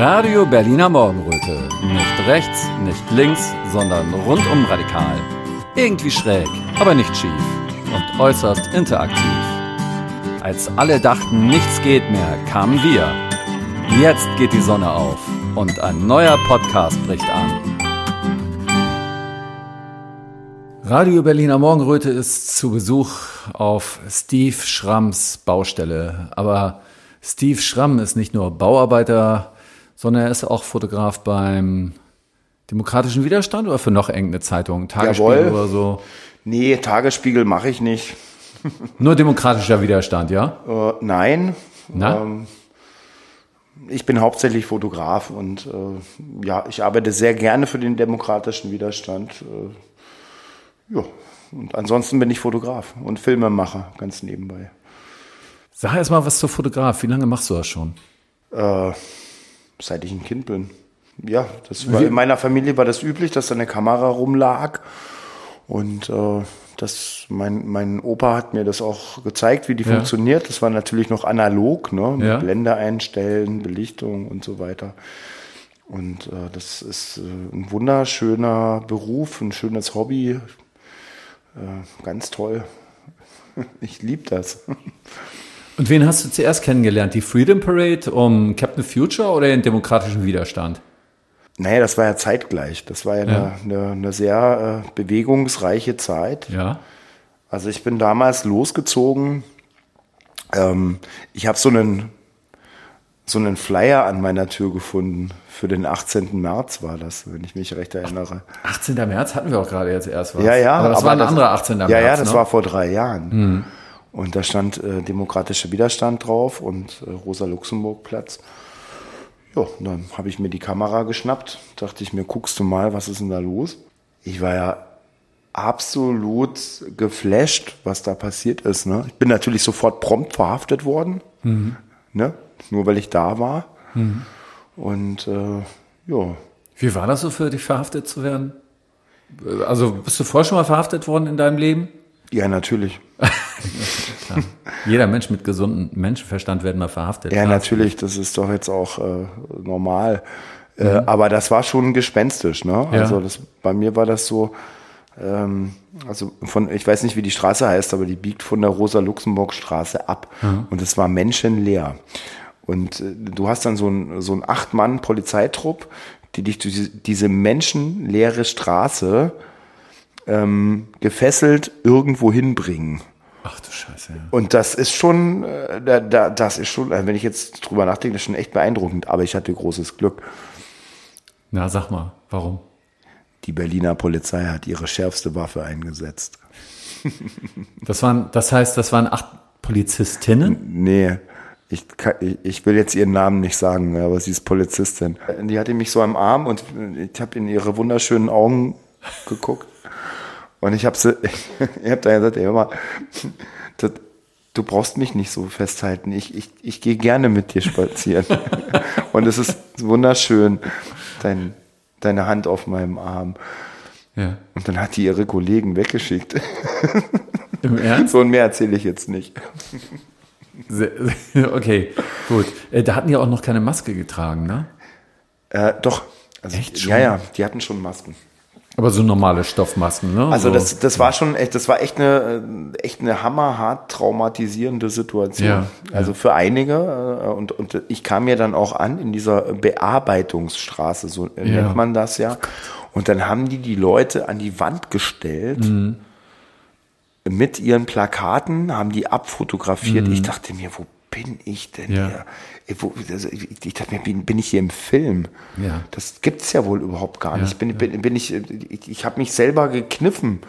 Radio Berliner Morgenröte. Nicht rechts, nicht links, sondern rundum radikal. Irgendwie schräg, aber nicht schief. Und äußerst interaktiv. Als alle dachten, nichts geht mehr, kamen wir. Jetzt geht die Sonne auf und ein neuer Podcast bricht an. Radio Berliner Morgenröte ist zu Besuch auf Steve Schramms Baustelle. Aber Steve Schramm ist nicht nur Bauarbeiter, sondern er ist auch Fotograf beim Demokratischen Widerstand oder für noch irgendeine Zeitung? Tagesspiegel Jawohl. oder so? Nee, Tagesspiegel mache ich nicht. Nur Demokratischer Widerstand, ja? Äh, nein. Na? Ähm, ich bin hauptsächlich Fotograf und äh, ja, ich arbeite sehr gerne für den demokratischen Widerstand. Äh, ja, und ansonsten bin ich Fotograf und Filmemacher, ganz nebenbei. Sag erst mal was zur Fotograf. Wie lange machst du das schon? Äh, seit ich ein Kind bin. Ja, das war, in meiner Familie war das üblich, dass da eine Kamera rumlag. Und äh, das, mein, mein Opa hat mir das auch gezeigt, wie die Ja. funktioniert. Das war natürlich noch analog, ne? Mit Ja. Blende einstellen, Belichtung und so weiter. Und äh, das ist äh, ein wunderschöner Beruf, ein schönes Hobby. Äh, ganz toll. Ich liebe das. Und wen hast du zuerst kennengelernt? Die Freedom Parade um Captain Future oder den Demokratischen Widerstand? Naja, das war ja zeitgleich. Das war ja, Ja. Eine, eine, eine sehr äh, bewegungsreiche Zeit. Ja. Also ich bin damals losgezogen. Ähm, ich habe so einen, so einen Flyer an meiner Tür gefunden. Für den 18. März war das, wenn ich mich recht erinnere. 18. März hatten wir auch gerade jetzt erst was. Ja, ja. Aber das war ein anderer 18. März. Ja, ja, das ne? war vor drei Jahren. Und da stand äh, demokratischer Widerstand drauf und äh, Rosa-Luxemburg-Platz. Ja, dann habe ich mir die Kamera geschnappt, dachte ich mir, guckst du mal, was ist denn da los? Ich war ja absolut geflasht, was da passiert ist. Ne? Ich bin natürlich sofort prompt verhaftet worden, ne? nur weil ich da war. Und äh, ja, Wie war das so für dich, verhaftet zu werden? Also bist du vorher schon mal verhaftet worden in deinem Leben? ja, natürlich. Jeder Mensch mit gesundem Menschenverstand wird mal verhaftet. Ja, natürlich, das ist doch jetzt auch äh, normal. Äh, aber das war schon gespenstisch, ne? Ja. Also das, bei mir war das so, ähm, also von, ich weiß nicht, wie die Straße heißt, aber die biegt von der Rosa-Luxemburg-Straße ab. Und es war menschenleer. Und äh, du hast dann so ein, so ein Acht-Mann-Polizeitrupp, die dich durch diese menschenleere Straße ähm, gefesselt irgendwo hinbringen. Ach du Scheiße. Ja. Und das ist schon, äh, da, da, das ist schon, äh, wenn ich jetzt drüber nachdenke, das ist schon echt beeindruckend. Aber ich hatte großes Glück. Na, sag mal, warum? Die Berliner Polizei hat ihre schärfste Waffe eingesetzt. Das waren, das heißt, das waren acht Polizistinnen? Nee, ich, kann, ich will jetzt ihren Namen nicht sagen, aber sie ist Polizistin. Die hatte mich so am Arm und ich habe in ihre wunderschönen Augen geguckt. Und ich habe ich habe da gesagt, ey, hör mal, das, du brauchst mich nicht so festhalten. Ich, ich, ich gehe gerne mit dir spazieren. Und es ist wunderschön, dein, deine Hand auf meinem Arm. Ja. Und dann hat die ihre Kollegen weggeschickt. Im Ernst? So und mehr erzähle ich jetzt nicht. Sehr- Okay, gut. Äh, Da hatten die auch noch keine Maske getragen, ne? Äh, doch. Also, Echt schon? Ja, ja, die hatten schon Masken. Aber so normale Stoffmasken, ne? Also so. das, das war schon echt, das war echt eine, äh, echt eine hammerhart traumatisierende Situation. Ja, also für einige äh, und, und ich kam ja dann auch an in dieser Bearbeitungsstraße, so Ja. nennt man das ja. Und dann haben die die Leute an die Wand gestellt Mhm. mit ihren Plakaten, haben die abfotografiert. Ich dachte mir, wo bin ich denn. Ja. hier? Äh, Wo, also ich ich dachte mir, bin, ich hier im Film? Ja. Das gibt's ja wohl überhaupt gar Ja, nicht. Bin, bin, bin ich, ich, ich habe mich selber gekniffen.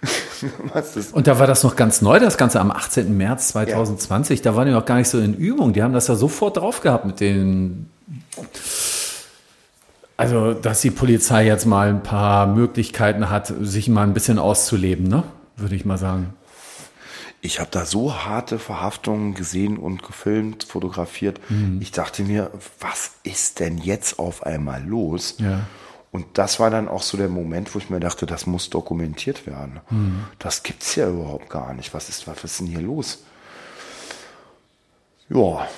Und da war das noch ganz neu, das Ganze am 18. März 2020. Da waren die noch gar nicht so in Übung. Die haben das ja sofort drauf gehabt mit den. Also, dass die Polizei jetzt mal ein paar Möglichkeiten hat, sich mal ein bisschen auszuleben, ne? Würde ich mal sagen. Ich habe da so harte Verhaftungen gesehen und gefilmt, fotografiert. Mhm. Ich dachte mir, was ist denn jetzt auf einmal los? Ja. Und das war dann auch so der Moment, wo ich mir dachte, das muss dokumentiert werden. Mhm. Das gibt's ja überhaupt gar nicht. Was ist, was ist denn hier los? Ja,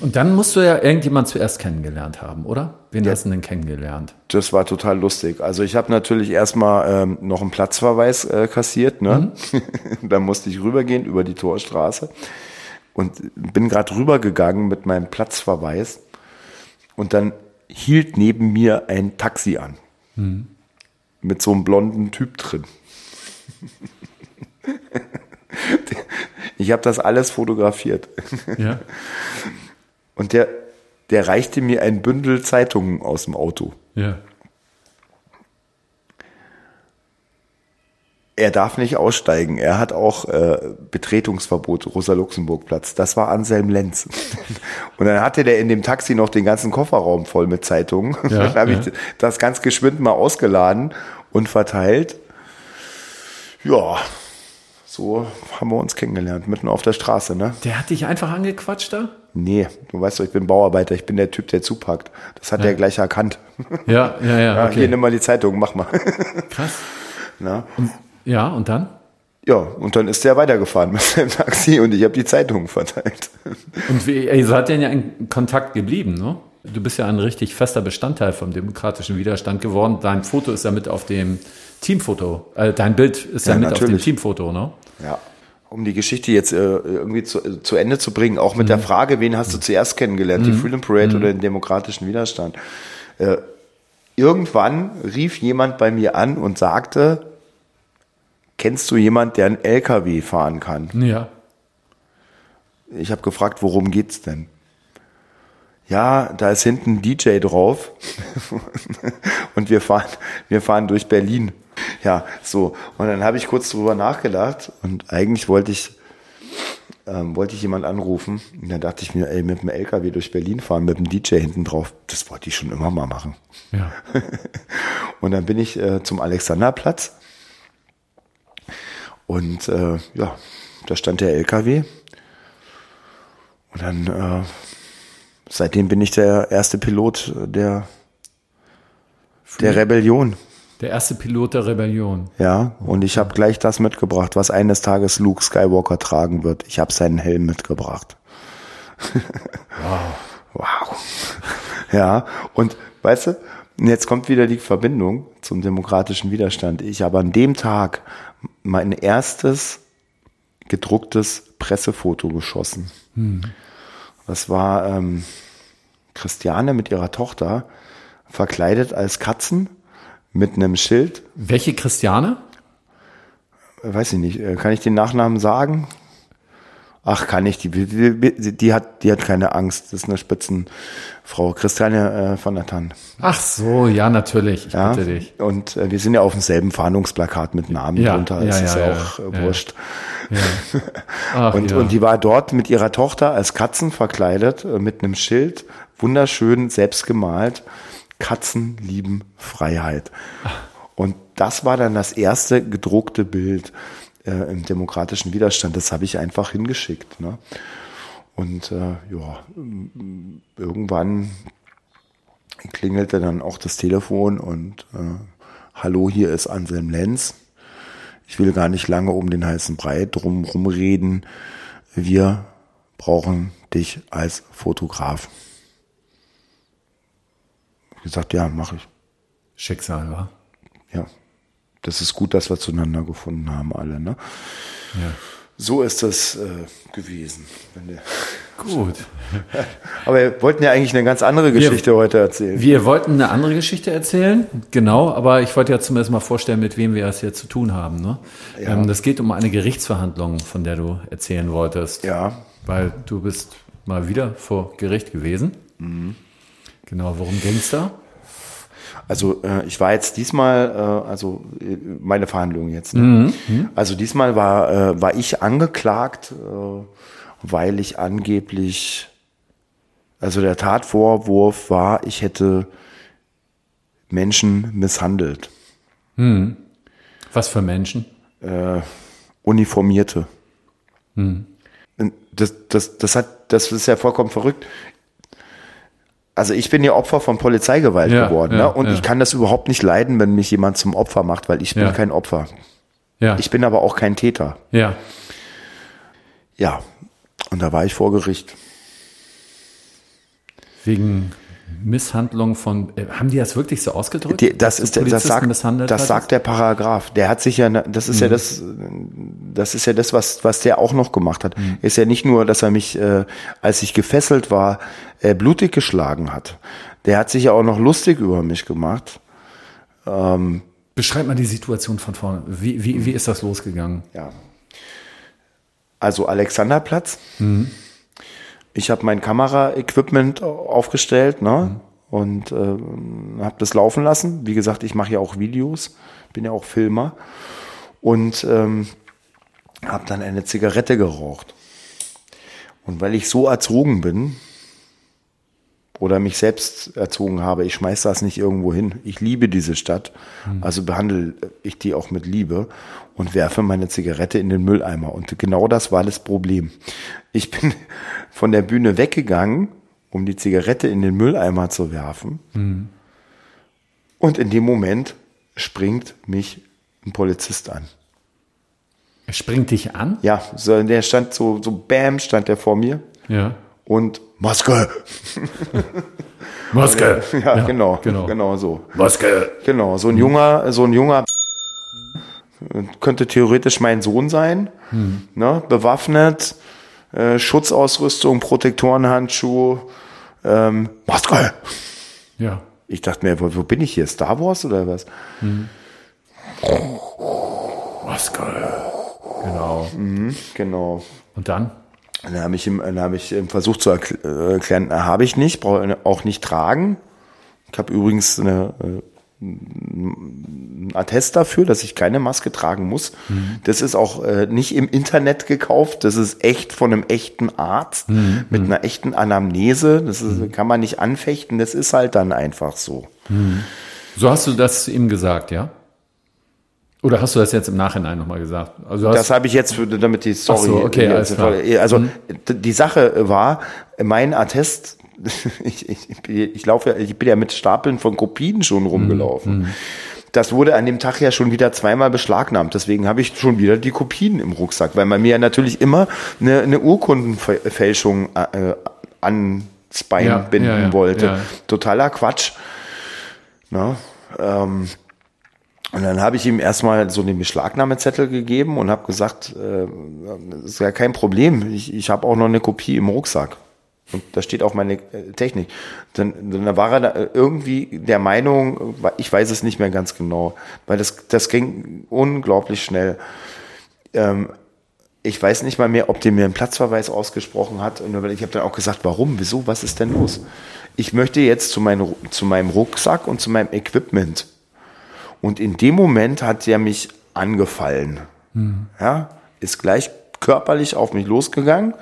Und dann musst du ja irgendjemand zuerst kennengelernt haben, oder? Wen ja. hast du denn kennengelernt? Das war total lustig. Also ich habe natürlich erstmal ähm, noch einen Platzverweis äh, kassiert. Ne? Mhm. dann musste ich rübergehen über die Torstraße und bin gerade rübergegangen mit meinem Platzverweis. Und dann hielt neben mir ein Taxi an. Mhm. Mit so einem blonden Typ drin. ich habe das alles fotografiert. Ja. Und der, der reichte mir ein Bündel Zeitungen aus dem Auto. Ja. Er darf nicht aussteigen. Er hat auch äh, Betretungsverbot, Rosa-Luxemburg-Platz. Das war Anselm Lenz. Und dann hatte der in dem Taxi noch den ganzen Kofferraum voll mit Zeitungen. Ja, dann habe ja. ich das ganz geschwind mal ausgeladen und verteilt. Ja, so haben wir uns kennengelernt, mitten auf der Straße, ne? Der hat dich einfach angequatscht da? Nee, du weißt doch, ich bin Bauarbeiter, ich bin der Typ, der zupackt. Das hat ja. er gleich erkannt. Ja, ja, ja. Okay. Hier, nimm mal die Zeitung, mach mal. Krass. Na? Und, ja, und dann? Ja, und dann ist der weitergefahren mit seinem Taxi und ich habe die Zeitung verteilt. Und wie, ey, so hat denn ja in Kontakt geblieben, ne? Du bist ja ein richtig fester Bestandteil vom demokratischen Widerstand geworden. Dein Foto ist ja mit auf dem Teamfoto. Äh, dein Bild ist ja, ja mit natürlich. auf dem Teamfoto, ne? Ja. Um die Geschichte jetzt äh, irgendwie zu, äh, zu Ende zu bringen, auch mit mhm. der Frage, wen hast du zuerst kennengelernt, mhm. die Freedom Parade mhm. oder den demokratischen Widerstand? Äh, irgendwann rief jemand bei mir an und sagte, kennst du jemand, der einen LKW fahren kann? Ja. Ich habe gefragt, worum geht's denn? Ja, da ist hinten ein DJ drauf und wir fahren, wir fahren durch Berlin. Ja, so. Und dann habe ich kurz drüber nachgedacht und eigentlich wollte ich, ähm, wollte ich jemand anrufen. Und dann dachte ich mir, ey, mit dem LKW durch Berlin fahren, mit dem DJ hinten drauf, das wollte ich schon immer mal machen. Ja. und dann bin ich äh, zum Alexanderplatz und äh, ja, da stand der LKW. Und dann, äh, seitdem bin ich der erste Pilot der, der Rebellion. Der erste Pilot der Rebellion. Ja, und ich habe gleich das mitgebracht, was eines Tages Luke Skywalker tragen wird. Ich habe seinen Helm mitgebracht. Wow. wow. Ja, und weißt du, jetzt kommt wieder die Verbindung zum demokratischen Widerstand. Ich habe an dem Tag mein erstes gedrucktes Pressefoto geschossen. Hm. Das war ähm, Christiane mit ihrer Tochter verkleidet als Katzen mit einem Schild. Welche Christiane? Weiß ich nicht. Äh, kann ich den Nachnamen sagen? Ach, kann ich. Die, die, die, hat, die hat keine Angst. Das ist eine Spitzenfrau. Christiane äh, von der Tann. Ach so, ja, natürlich. Ich ja, bitte dich. Und äh, wir sind ja auf demselben Fahndungsplakat mit Namen ja, drunter. Ja, ist ja, ja auch äh, wurscht. Ach, und, und die war dort mit ihrer Tochter als Katzen verkleidet, äh, mit einem Schild, wunderschön selbst gemalt. Katzen lieben Freiheit. Und das war dann das erste gedruckte Bild äh, im demokratischen Widerstand. Das habe ich einfach hingeschickt. Ne? Und äh, ja, irgendwann klingelte dann auch das Telefon und äh, hallo, hier ist Anselm Lenz. Ich will gar nicht lange um den heißen Brei drum rumreden. Wir brauchen dich als Fotograf gesagt, ja, mache ich. Schicksal, wa? Ja. Das ist gut, dass wir zueinander gefunden haben, alle, ne? Ja. So ist das äh, gewesen. Gut. Aber wir wollten ja eigentlich eine ganz andere Geschichte wir, heute erzählen. Wir wollten eine andere Geschichte erzählen, genau, aber ich wollte ja zumindest mal vorstellen, mit wem wir es hier zu tun haben. Ne? Ja. Ähm, das geht um eine Gerichtsverhandlung, von der du erzählen wolltest. Ja. Weil du bist mal wieder vor Gericht gewesen. Mhm. Genau, worum ging es da? Also äh, ich war jetzt diesmal, äh, also äh, meine Verhandlung jetzt. Ne? Mhm. mhm. Also diesmal war, äh, war ich angeklagt, äh, weil ich angeblich, also der Tatvorwurf war, ich hätte Menschen misshandelt. Mhm. Was für Menschen? Äh, Uniformierte. Mhm. Das, das, das, hat, das ist ja vollkommen verrückt also ich bin ja Opfer von Polizeigewalt ja, geworden. Ja, ne? Und ja. ich kann das überhaupt nicht leiden, wenn mich jemand zum Opfer macht, weil ich bin kein Opfer. Ja. Ich bin aber auch kein Täter. Ja. Ja. Und da war ich vor Gericht. Wegen Misshandlung von, äh, haben die das wirklich so ausgedrückt? Die, das ist der, das sagt, das sagt der Paragraph. Der hat sich ja, das ist mhm. ja das, das ist ja das, was, was der auch noch gemacht hat. Mhm. Ist ja nicht nur, dass er mich, äh, als ich gefesselt war, äh, blutig geschlagen hat. Der hat sich ja auch noch lustig über mich gemacht. Ähm, Beschreib mal die Situation von vorne. Wie, wie, wie ist das losgegangen? Ja. Also Alexanderplatz. Mhm ich habe mein Kameraequipment aufgestellt ne? Mhm. und äh, habe das laufen lassen. Wie gesagt, ich mache ja auch Videos, bin ja auch Filmer und ähm, habe dann eine Zigarette geraucht. Und weil ich so erzogen bin oder mich selbst erzogen habe, ich schmeiß das nicht irgendwo hin. Ich liebe diese Stadt, mhm. also behandle ich die auch mit Liebe und werfe meine Zigarette in den Mülleimer. Und genau das war das Problem. Ich bin von der Bühne weggegangen, um die Zigarette in den Mülleimer zu werfen. Mhm. Und in dem Moment springt mich ein Polizist an. Er springt dich an? Ja, so, der stand so, so bam, stand der vor mir. Ja. Und Maske. Maske. Ja, ja, genau, genau, genau so. Maske. Genau, so ein junger, so ein junger könnte theoretisch mein Sohn sein, hm. ne, bewaffnet, äh, Schutzausrüstung, Protektorenhandschuh, ähm, Maske. Ja. Ich dachte mir, wo, wo, bin ich hier? Star Wars oder was? Hm. Maske. Genau. Mhm, genau. Und dann? Dann habe ich, ihm, dann ich versucht zu erklären, habe ich nicht, brauche auch nicht tragen. Ich habe übrigens eine äh, ein Attest dafür, dass ich keine Maske tragen muss. Mhm. Das ist auch äh, nicht im Internet gekauft, das ist echt von einem echten Arzt mhm. mit einer echten Anamnese. Das ist, mhm. kann man nicht anfechten, das ist halt dann einfach so. Mhm. So hast du das ihm gesagt, ja? Oder hast du das jetzt im Nachhinein nochmal gesagt? Also das habe ich jetzt, für, damit die Story. So, okay, also mhm. die Sache war, mein Attest ich, ich, ich laufe ich bin ja mit Stapeln von Kopien schon rumgelaufen. Mhm. Das wurde an dem Tag ja schon wieder zweimal beschlagnahmt. Deswegen habe ich schon wieder die Kopien im Rucksack, weil man mir ja natürlich immer eine, eine Urkundenfälschung äh, ans Bein ja, binden ja, ja, wollte. Totaler Quatsch. Na, ähm, und dann habe ich ihm erstmal so den Beschlagnahmezettel gegeben und habe gesagt, äh, das ist ja kein Problem. Ich, ich habe auch noch eine Kopie im Rucksack. Und da steht auch meine äh, Technik. Dann, dann war er da äh, irgendwie der Meinung, ich weiß es nicht mehr ganz genau, weil das, das ging unglaublich schnell. Ähm, ich weiß nicht mal mehr, ob der mir einen Platzverweis ausgesprochen hat. Und ich habe dann auch gesagt, warum, wieso, was ist denn los? Ich möchte jetzt zu, mein, zu meinem Rucksack und zu meinem Equipment. Und in dem Moment hat er mich angefallen. Mhm. Ja, ist gleich körperlich auf mich losgegangen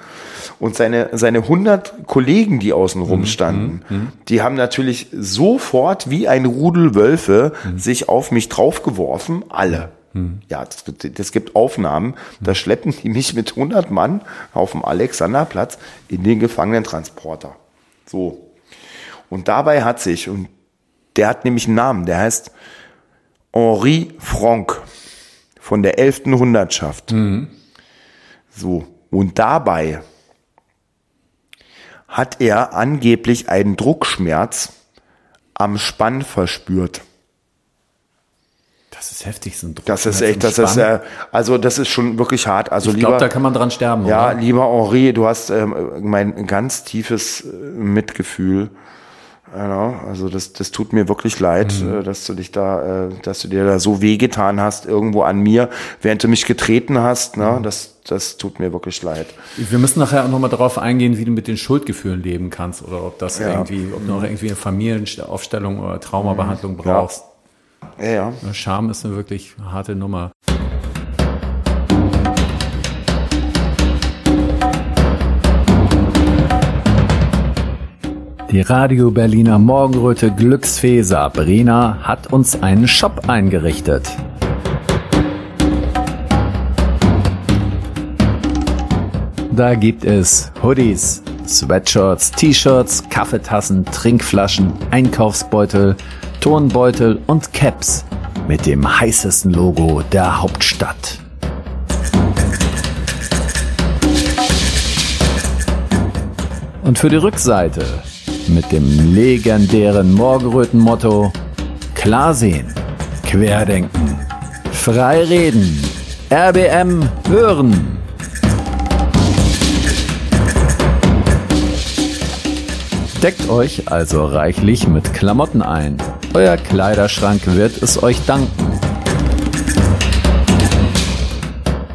und seine, seine 100 Kollegen, die außen rum mhm, standen, mhm, mhm. die haben natürlich sofort wie ein Rudel Wölfe mhm. sich auf mich draufgeworfen, alle. Mhm. Ja, das, das, gibt Aufnahmen, da schleppen die mich mit 100 Mann auf dem Alexanderplatz in den Gefangenentransporter. So. Und dabei hat sich, und der hat nämlich einen Namen, der heißt Henri Franck von der 11. Hundertschaft. Mhm. So. Und dabei hat er angeblich einen Druckschmerz am Spann verspürt. Das ist heftig, so ein Druckschmerz Das ist echt, das ist, äh, also das ist schon wirklich hart. Also ich glaube, da kann man dran sterben. Ja, oder? lieber Henri, du hast ähm, mein ganz tiefes äh, Mitgefühl Genau, also das, das tut mir wirklich leid, mhm. Äh, dass du dich da, äh, dass du dir da so wehgetan hast irgendwo an mir, während du mich getreten hast. Ne? Mhm. Das, das tut mir wirklich leid. Wir müssen nachher auch nochmal darauf eingehen, wie du mit den Schuldgefühlen leben kannst oder ob das ja. irgendwie, ob du noch irgendwie eine Familienaufstellung oder Traumabehandlung mhm. brauchst. Ja. ja, ja. Scham ist eine wirklich harte Nummer. Die Radio Berliner Morgenröte Glücksfee Sabrina hat uns einen Shop eingerichtet. Da gibt es Hoodies, Sweatshirts, T-Shirts, Kaffeetassen, Trinkflaschen, Einkaufsbeutel, Turnbeutel und Caps mit dem heißesten Logo der Hauptstadt. Und für die Rückseite mit dem legendären Morgenröten-Motto Klar sehen, querdenken, frei reden, RBM hören. Deckt euch also reichlich mit Klamotten ein. Euer Kleiderschrank wird es euch danken.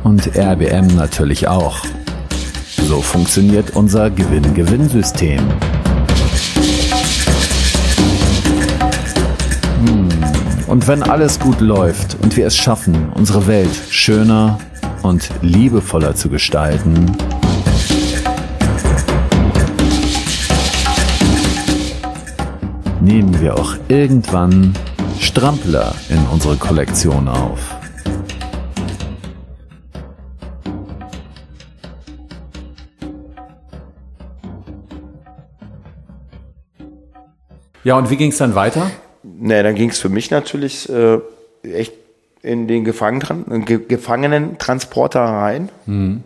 Und RBM natürlich auch. So funktioniert unser Gewinn-Gewinn-System. Hm. Und wenn alles gut läuft und wir es schaffen, unsere Welt schöner und liebevoller zu gestalten, nehmen wir auch irgendwann Strampler in unsere Kollektion auf. Ja, und wie ging es dann weiter? Nee, dann ging es für mich natürlich äh, echt in den Gefangenen, Ge Gefangenentransporter rein. Mhm.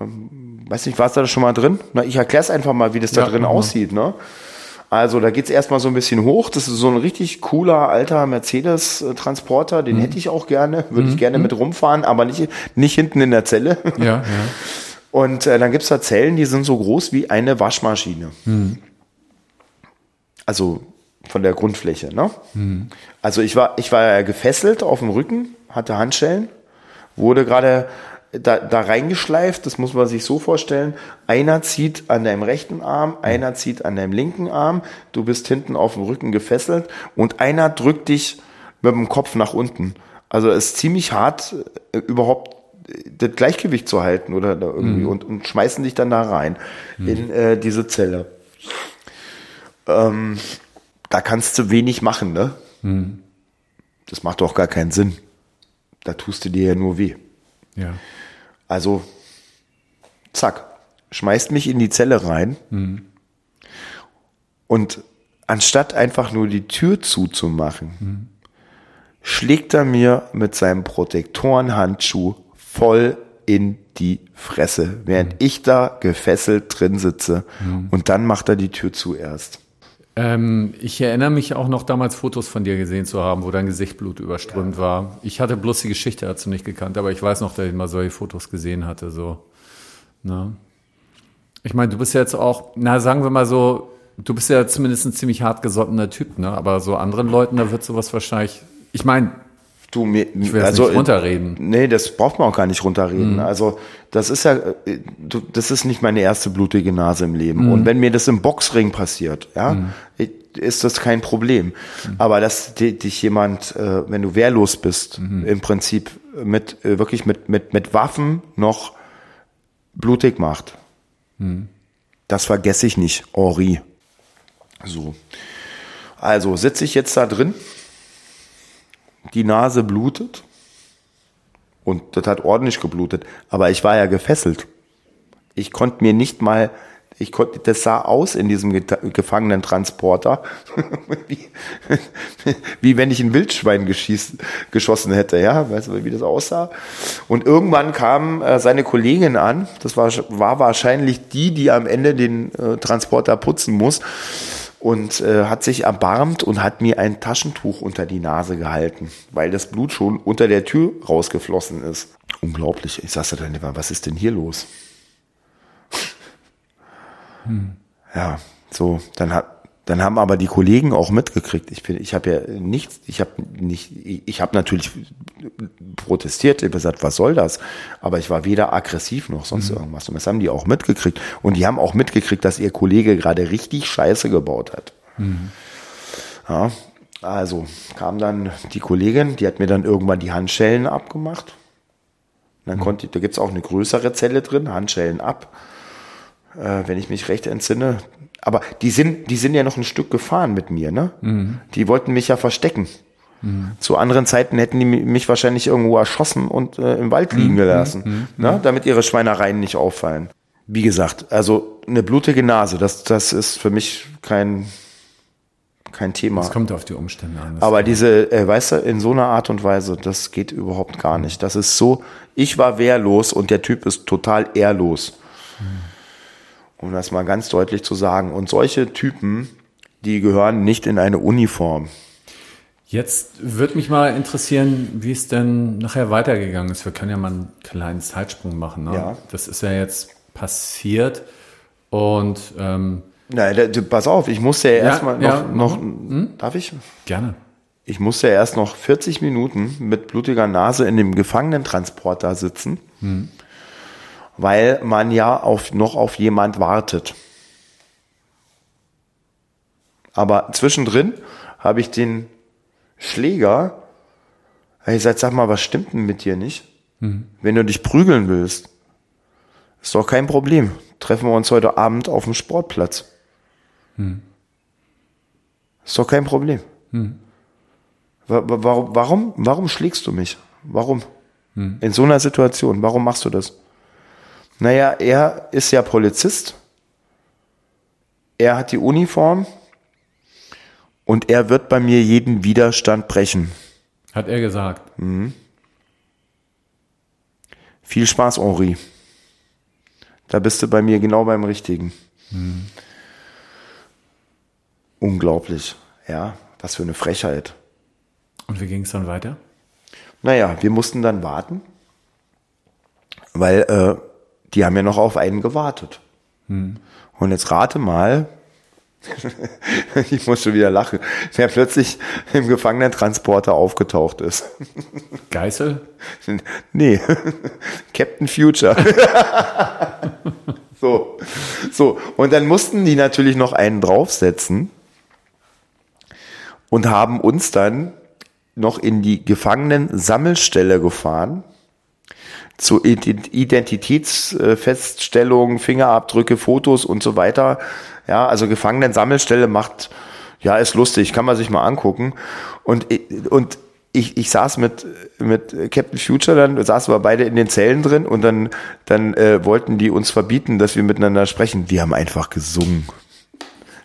Ähm, weiß nicht, war es da schon mal drin? Na, ich erkläre es einfach mal, wie das da ja, drin aussieht. Ne? Also da geht es erstmal so ein bisschen hoch. Das ist so ein richtig cooler alter Mercedes-Transporter. Den mhm. hätte ich auch gerne, würde mhm. ich gerne mit rumfahren, aber nicht, nicht hinten in der Zelle. Ja, ja. Und äh, dann gibt es da Zellen, die sind so groß wie eine Waschmaschine. Mhm. Also von der Grundfläche. Ne? Mhm. Also ich war, ich war ja gefesselt auf dem Rücken, hatte Handschellen, wurde gerade da, da reingeschleift, das muss man sich so vorstellen. Einer zieht an deinem rechten Arm, einer zieht an deinem linken Arm, du bist hinten auf dem Rücken gefesselt und einer drückt dich mit dem Kopf nach unten. Also es ist ziemlich hart, äh, überhaupt das Gleichgewicht zu halten oder irgendwie mhm. und, und schmeißen dich dann da rein mhm. in äh, diese Zelle ähm, da kannst du wenig machen, ne? Hm. Das macht doch gar keinen Sinn. Da tust du dir ja nur weh. Ja. Also, zack, schmeißt mich in die Zelle rein hm. und anstatt einfach nur die Tür zuzumachen, hm. schlägt er mir mit seinem Protektorenhandschuh voll in die Fresse, während mhm. ich da gefesselt drin sitze. Mhm. Und dann macht er die Tür zuerst. Ähm, ich erinnere mich auch noch damals Fotos von dir gesehen zu haben, wo dein Gesicht Blut überströmt ja. war. Ich hatte bloß die Geschichte dazu nicht gekannt, aber ich weiß noch, dass ich mal solche Fotos gesehen hatte. So, ne? Ich meine, du bist ja jetzt auch, na sagen wir mal so, du bist ja zumindest ein ziemlich hartgesottener Typ, ne? Aber so anderen Leuten, da wird sowas wahrscheinlich. Ich meine, Du, mir, ich will also, nicht runterreden. Nee, das braucht man auch gar nicht runterreden. Mhm. Also, das ist ja, das ist nicht meine erste blutige Nase im Leben. Mhm. Und wenn mir das im Boxring passiert, ja, mhm. ist das kein Problem. Mhm. Aber dass dich jemand, äh, wenn du wehrlos bist, mhm. im Prinzip mit, äh, wirklich mit, mit, mit Waffen noch blutig macht, mhm. das vergesse ich nicht, Ori. So. Also, sitze ich jetzt da drin? Die Nase blutet. Und das hat ordentlich geblutet. Aber ich war ja gefesselt. Ich konnte mir nicht mal, ich konnte, das sah aus in diesem Gefangenentransporter, wie, wie wenn ich ein Wildschwein geschieß, geschossen hätte, ja, weißt du, wie das aussah? Und irgendwann kam äh, seine Kollegin an, das war, war wahrscheinlich die, die am Ende den äh, Transporter putzen muss und äh, hat sich erbarmt und hat mir ein Taschentuch unter die Nase gehalten, weil das Blut schon unter der Tür rausgeflossen ist. Unglaublich. Ich sagte dann immer, was ist denn hier los? Hm. Ja, so, dann hat dann haben aber die Kollegen auch mitgekriegt. Ich bin, ich habe ja nichts, ich habe nicht, ich habe natürlich protestiert, ich habe gesagt, was soll das? Aber ich war weder aggressiv noch sonst mhm. irgendwas. Und das haben die auch mitgekriegt. Und die haben auch mitgekriegt, dass ihr Kollege gerade richtig Scheiße gebaut hat. Mhm. Ja, also kam dann die Kollegin, die hat mir dann irgendwann die Handschellen abgemacht. Dann mhm. konnte, da gibt's auch eine größere Zelle drin, Handschellen ab. Äh, wenn ich mich recht entsinne, aber die sind, die sind ja noch ein Stück gefahren mit mir, ne? Mhm. Die wollten mich ja verstecken. Mhm. Zu anderen Zeiten hätten die mich wahrscheinlich irgendwo erschossen und äh, im Wald liegen mhm. gelassen, mhm. ne? Mhm. damit ihre Schweinereien nicht auffallen. Wie gesagt, also eine blutige Nase, das, das ist für mich kein, kein Thema. Es kommt auf die Umstände an. Aber diese, äh, weißt du, in so einer Art und Weise, das geht überhaupt gar nicht. Das ist so, ich war wehrlos und der Typ ist total ehrlos. Um das mal ganz deutlich zu sagen. Und solche Typen, die gehören nicht in eine Uniform. Jetzt würde mich mal interessieren, wie es denn nachher weitergegangen ist. Wir können ja mal einen kleinen Zeitsprung machen. Ne? Ja. Das ist ja jetzt passiert und ähm, Nein, pass auf, ich musste ja, Ja, erstmal noch, ja. noch darf ich? gerne. Ich musste ja erst noch 40 Minuten mit blutiger Nase in dem Gefangenentransporter sitzen, weil man ja auf, noch auf jemand wartet. Aber zwischendrin habe ich den Schläger, ich gesagt, sag mal, was stimmt denn mit dir nicht? Wenn du dich prügeln willst, ist doch kein Problem. Treffen wir uns heute Abend auf dem Sportplatz. Ist doch kein Problem. Wa- Warum, warum, warum schlägst du mich? Warum? In so einer Situation, warum machst du das? Naja, er ist ja Polizist. Er hat die Uniform und er wird bei mir jeden Widerstand brechen. Hat er gesagt. Viel Spaß, Henri. Da bist du bei mir genau beim Richtigen. Unglaublich. Ja, was für eine Frechheit. Und wie ging es dann weiter? Naja, wir mussten dann warten, weil äh, die haben ja noch auf einen gewartet. Und jetzt rate mal, ich muss schon wieder lachen, wer plötzlich im Gefangenentransporter aufgetaucht ist. Geißel? Nee, Captain Future. so, so. Und dann mussten die natürlich noch einen draufsetzen und haben uns dann noch in die Gefangenen-Sammelstelle gefahren. Zur Ident- Identitätsfeststellung, Fingerabdrücke, Fotos und so weiter. Ja, also Gefangenen-Sammelstelle macht, ja, ist lustig, kann man sich mal angucken. Und, und ich, ich saß mit, mit Captain Future, dann saßen wir beide in den Zellen drin und dann, dann äh, wollten die uns verbieten, dass wir miteinander sprechen. Wir haben einfach gesungen.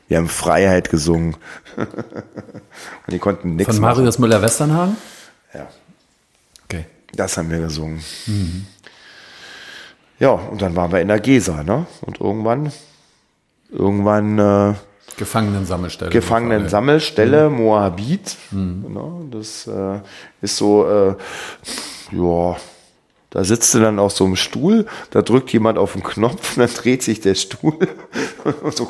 Wir haben Freiheit gesungen. und die konnten nichts Von. Marius Müller-Westernhagen? Ja, Okay. das haben wir gesungen. Ja, und dann waren wir in der Gesa, ne? Und irgendwann, irgendwann äh, Gefangenensammelstelle. Gefangenen-Sammelstelle, Moabit. Genau, das äh, ist so, äh, ja, da sitzt du dann auf so einem Stuhl, da drückt jemand auf den Knopf und dann dreht sich der Stuhl so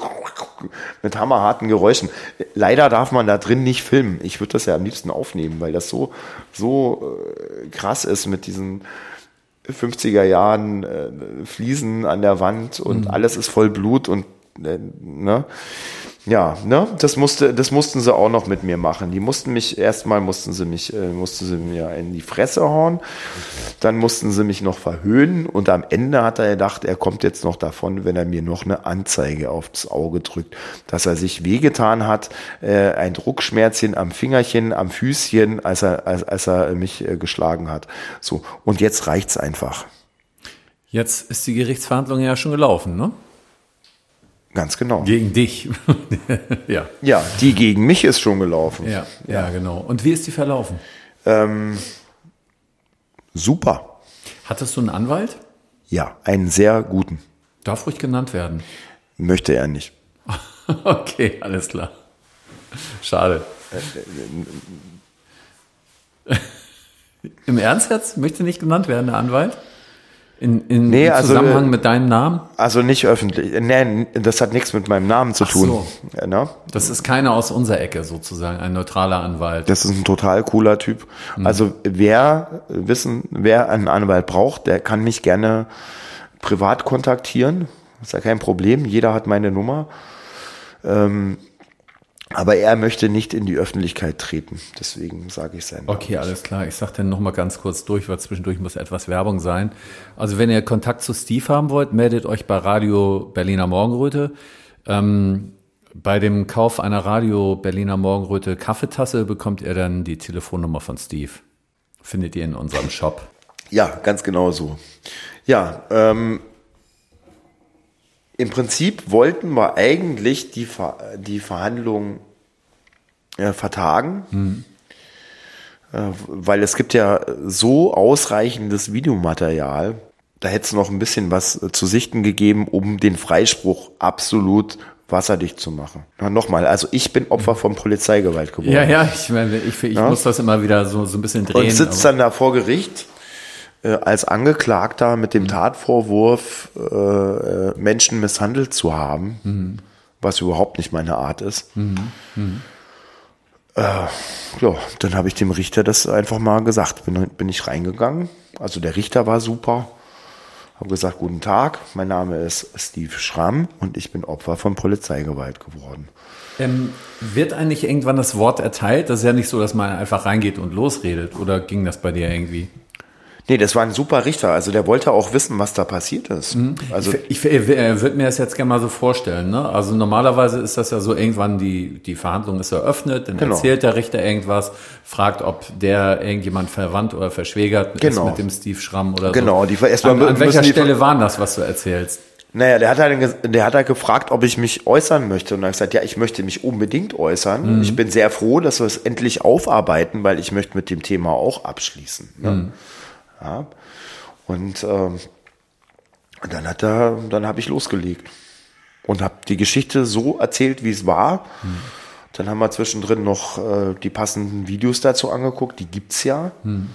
mit hammerharten Geräuschen. Leider darf man da drin nicht filmen. Ich würde das ja am liebsten aufnehmen, weil das so, so äh, krass ist mit diesen 50er Jahren äh, Fliesen an der Wand und alles ist voll Blut und ne? Ja, ne, das musste, das mussten sie auch noch mit mir machen. Die mussten mich, erstmal mussten sie mich, äh, mussten sie mir in die Fresse hauen, dann mussten sie mich noch verhöhnen und am Ende hat er gedacht, er kommt jetzt noch davon, wenn er mir noch eine Anzeige aufs Auge drückt, dass er sich wehgetan hat, äh, ein Druckschmerzchen am Fingerchen, am Füßchen, als er, als, als er mich äh, geschlagen hat. So, und jetzt reicht's einfach. Jetzt ist die Gerichtsverhandlung ja schon gelaufen, ne? Ganz genau. Gegen dich. ja. Ja, die gegen mich ist schon gelaufen. ja. Ja, genau. Und wie ist die verlaufen? Ähm, super. Hattest du einen Anwalt? Ja, einen sehr guten. Darf ruhig genannt werden. Möchte er nicht. Okay, alles klar. Schade. Im Ernst jetzt? Möchte nicht genannt werden, der Anwalt? In, in Nee, im also, Zusammenhang äh, mit deinem Namen? Also nicht öffentlich. Nein, das hat nichts mit meinem Namen zu Ach tun. so. Ja, ne? Das ist keiner aus unserer Ecke sozusagen, ein neutraler Anwalt. Das ist ein total cooler Typ. Also wer wissen, wer einen Anwalt braucht, der kann mich gerne privat kontaktieren. Ist ja kein Problem. Jeder hat meine Nummer. Ähm, aber er möchte nicht in die Öffentlichkeit treten. Deswegen sage ich sein. Okay, alles klar. Ich sag dann noch mal ganz kurz durch, weil zwischendurch muss etwas Werbung sein. Also wenn ihr Kontakt zu Steve haben wollt, meldet euch bei Radio Berliner Morgenröte. Ähm, bei dem Kauf einer Radio Berliner Morgenröte Kaffeetasse bekommt ihr dann die Telefonnummer von Steve. Findet ihr in unserem Shop. Ja, ganz genau so. Ja, ähm, im Prinzip wollten wir eigentlich die, Ver die Verhandlungen äh, vertagen, äh, weil es gibt ja so ausreichendes Videomaterial, da hätte es noch ein bisschen was äh, zu sichten gegeben, um den Freispruch absolut wasserdicht zu machen. Na, nochmal, also ich bin Opfer von Polizeigewalt geworden. Ja, ja, ich meine, ich, ich ja? muss das immer wieder so, so ein bisschen drehen. Und sitzt dann da vor Gericht äh, als Angeklagter mit dem mhm. Tatvorwurf, äh, äh, Menschen misshandelt zu haben, mhm. was überhaupt nicht meine Art ist. Mhm. mhm. Äh, ja, dann habe ich dem Richter das einfach mal gesagt. Bin, bin ich reingegangen. Also der Richter war super habe gesagt, guten Tag, mein Name ist Steve Schramm und ich bin Opfer von Polizeigewalt geworden. Ähm, wird eigentlich irgendwann das Wort erteilt? Das ist ja nicht so, dass man einfach reingeht und losredet. Oder ging das bei dir irgendwie? Nee, das war ein super Richter. Also der wollte auch wissen, was da passiert ist. Mhm. Also ich, ich, ich würde mir das jetzt gerne mal so vorstellen. Ne? Also normalerweise ist das ja so, irgendwann die, die Verhandlung ist eröffnet, dann genau. erzählt der Richter irgendwas, fragt, ob der irgendjemand verwandt oder verschwägert genau. ist mit dem Steve Schramm oder genau, so. Genau. An, an welcher Stelle waren das, was du erzählst? Naja, der hat, halt, der hat halt gefragt, ob ich mich äußern möchte. Und er hat gesagt, ja, ich möchte mich unbedingt äußern. Mhm. Ich bin sehr froh, dass wir es endlich aufarbeiten, weil ich möchte mit dem Thema auch abschließen. Ne? Mhm. Ja. Und ähm, dann hat er, dann habe ich losgelegt und habe die Geschichte so erzählt, wie es war. Hm. Dann haben wir zwischendrin noch äh, die passenden Videos dazu angeguckt. Die gibt's ja. Hm.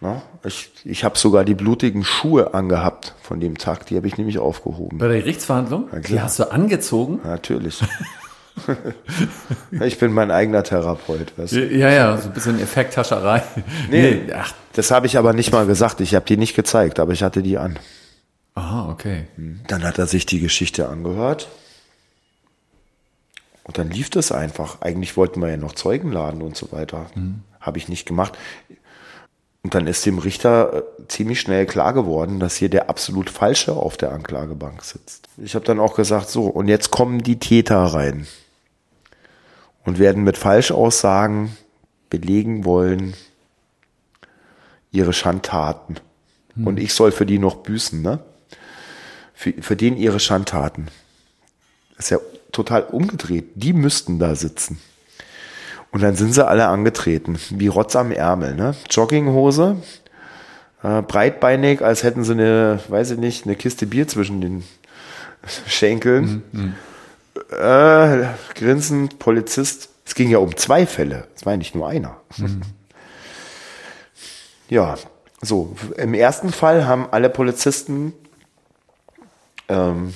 Na, ich ich habe sogar die blutigen Schuhe angehabt von dem Tag. Die habe ich nämlich aufgehoben. Bei der Gerichtsverhandlung? die hast du angezogen? Natürlich. ich bin mein eigener Therapeut. Weißt du? Ja, ja, so ein bisschen Effekthascherei. Nee, nee ach. das habe ich aber nicht mal gesagt. Ich habe die nicht gezeigt, aber ich hatte die an. Aha, okay. Dann hat er sich die Geschichte angehört. Und dann lief das einfach. Eigentlich wollten wir ja noch Zeugen laden und so weiter. Mhm. Habe ich nicht gemacht. Und dann ist dem Richter äh, ziemlich schnell klar geworden, dass hier der absolut Falsche auf der Anklagebank sitzt. Ich habe dann auch gesagt, so, und jetzt kommen die Täter rein und werden mit Falschaussagen belegen wollen ihre Schandtaten. Hm. Und ich soll für die noch büßen, ne? Für, für den ihre Schandtaten. Das ist ja total umgedreht. Die müssten da sitzen. Und dann sind sie alle angetreten, wie Rotz am Ärmel, ne? Jogginghose, äh, breitbeinig, als hätten sie eine, weiß ich nicht, eine Kiste Bier zwischen den Schenkeln. Mhm, äh, grinsend, Polizist. Es ging ja um zwei Fälle. Es war ja nicht nur einer. Mhm. Ja, so. Im ersten Fall haben alle Polizisten ähm,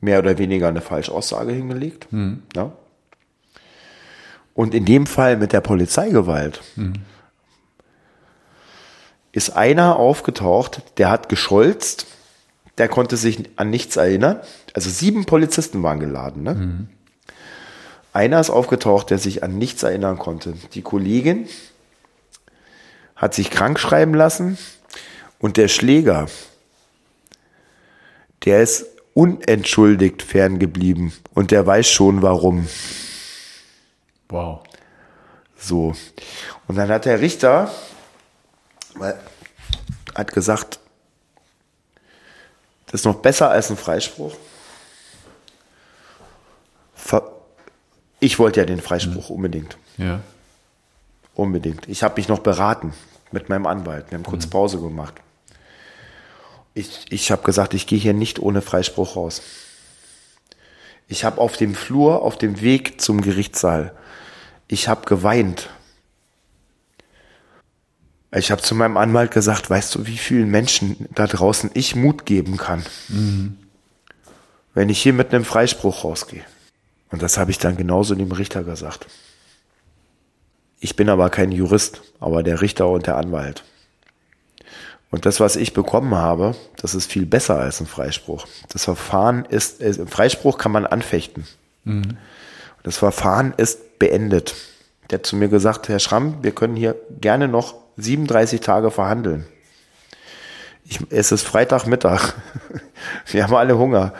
mehr oder weniger eine Falschaussage hingelegt. Mhm. Ja. Und in dem Fall mit der Polizeigewalt mhm. ist einer aufgetaucht, der hat gescholzt der konnte sich an nichts erinnern. Also sieben Polizisten waren geladen. Ne? Mhm. Einer ist aufgetaucht, der sich an nichts erinnern konnte. Die Kollegin hat sich krank schreiben lassen und der Schläger, der ist unentschuldigt ferngeblieben und der weiß schon warum. Wow. So. Und dann hat der Richter hat gesagt, das ist noch besser als ein Freispruch. Ich wollte ja den Freispruch mhm. unbedingt. Ja. Unbedingt. Ich habe mich noch beraten mit meinem Anwalt. Wir haben kurz mhm. Pause gemacht. Ich, ich habe gesagt, ich gehe hier nicht ohne Freispruch raus. Ich habe auf dem Flur, auf dem Weg zum Gerichtssaal, ich habe geweint. Ich habe zu meinem Anwalt gesagt, weißt du, wie vielen Menschen da draußen ich Mut geben kann, mhm. wenn ich hier mit einem Freispruch rausgehe. Und das habe ich dann genauso dem Richter gesagt. Ich bin aber kein Jurist, aber der Richter und der Anwalt. Und das, was ich bekommen habe, das ist viel besser als ein Freispruch. Das Verfahren ist, äh, Freispruch kann man anfechten. Mhm. Das Verfahren ist beendet. Der hat zu mir gesagt, Herr Schramm, wir können hier gerne noch 37 Tage verhandeln. Ich, es ist Freitagmittag. Wir haben alle Hunger.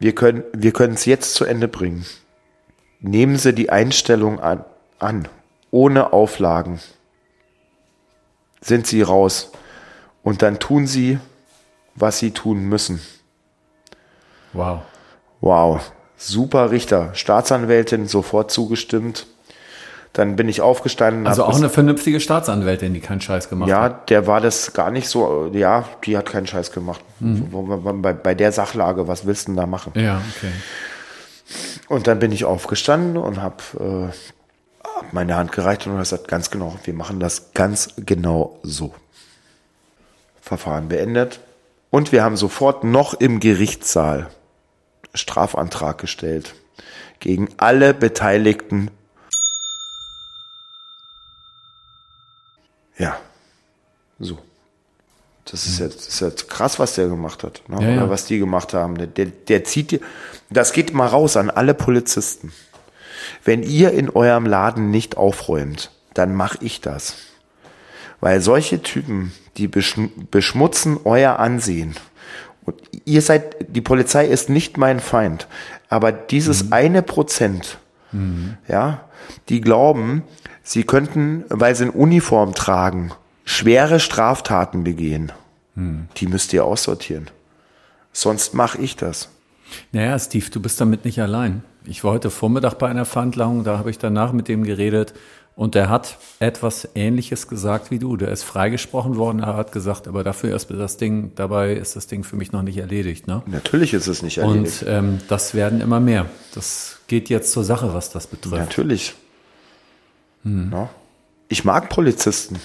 Wir können, wir können es jetzt zu Ende bringen. Nehmen Sie die Einstellung an, an, ohne Auflagen. Sind Sie raus. Und dann tun Sie, was Sie tun müssen. Wow. Wow. Super Richter. Staatsanwältin sofort zugestimmt. Dann bin ich aufgestanden. Also auch eine vernünftige Staatsanwältin, die keinen Scheiß gemacht ja, hat. Ja, der war das gar nicht so, ja, die hat keinen Scheiß gemacht. Mhm. Bei, bei der Sachlage, was willst du denn da machen? Ja, okay. Und dann bin ich aufgestanden und habe äh, meine Hand gereicht und gesagt, ganz genau, wir machen das ganz genau so. Verfahren beendet. Und wir haben sofort noch im Gerichtssaal Strafantrag gestellt gegen alle Beteiligten Ja. So. Das ist, jetzt, das ist jetzt krass, was der gemacht hat. Ne? Ja, ja. Oder was die gemacht haben. Der, der zieht dir. Das geht mal raus an alle Polizisten. Wenn ihr in eurem Laden nicht aufräumt, dann mache ich das. Weil solche Typen, die beschmutzen euer Ansehen. Und ihr seid, die Polizei ist nicht mein Feind. Aber dieses mhm. eine Prozent, mhm. ja, die glauben, Sie könnten, weil sie in Uniform tragen, schwere Straftaten begehen. Hm. Die müsst ihr aussortieren. Sonst mache ich das. Naja, Steve, du bist damit nicht allein. Ich war heute Vormittag bei einer Verhandlung, da habe ich danach mit dem geredet und der hat etwas Ähnliches gesagt wie du. Der ist freigesprochen worden, er hat gesagt, aber dafür ist das Ding, dabei ist das Ding für mich noch nicht erledigt. Ne? Natürlich ist es nicht erledigt. Und ähm, das werden immer mehr. Das geht jetzt zur Sache, was das betrifft. Natürlich. Hm. No? Ich mag Polizisten.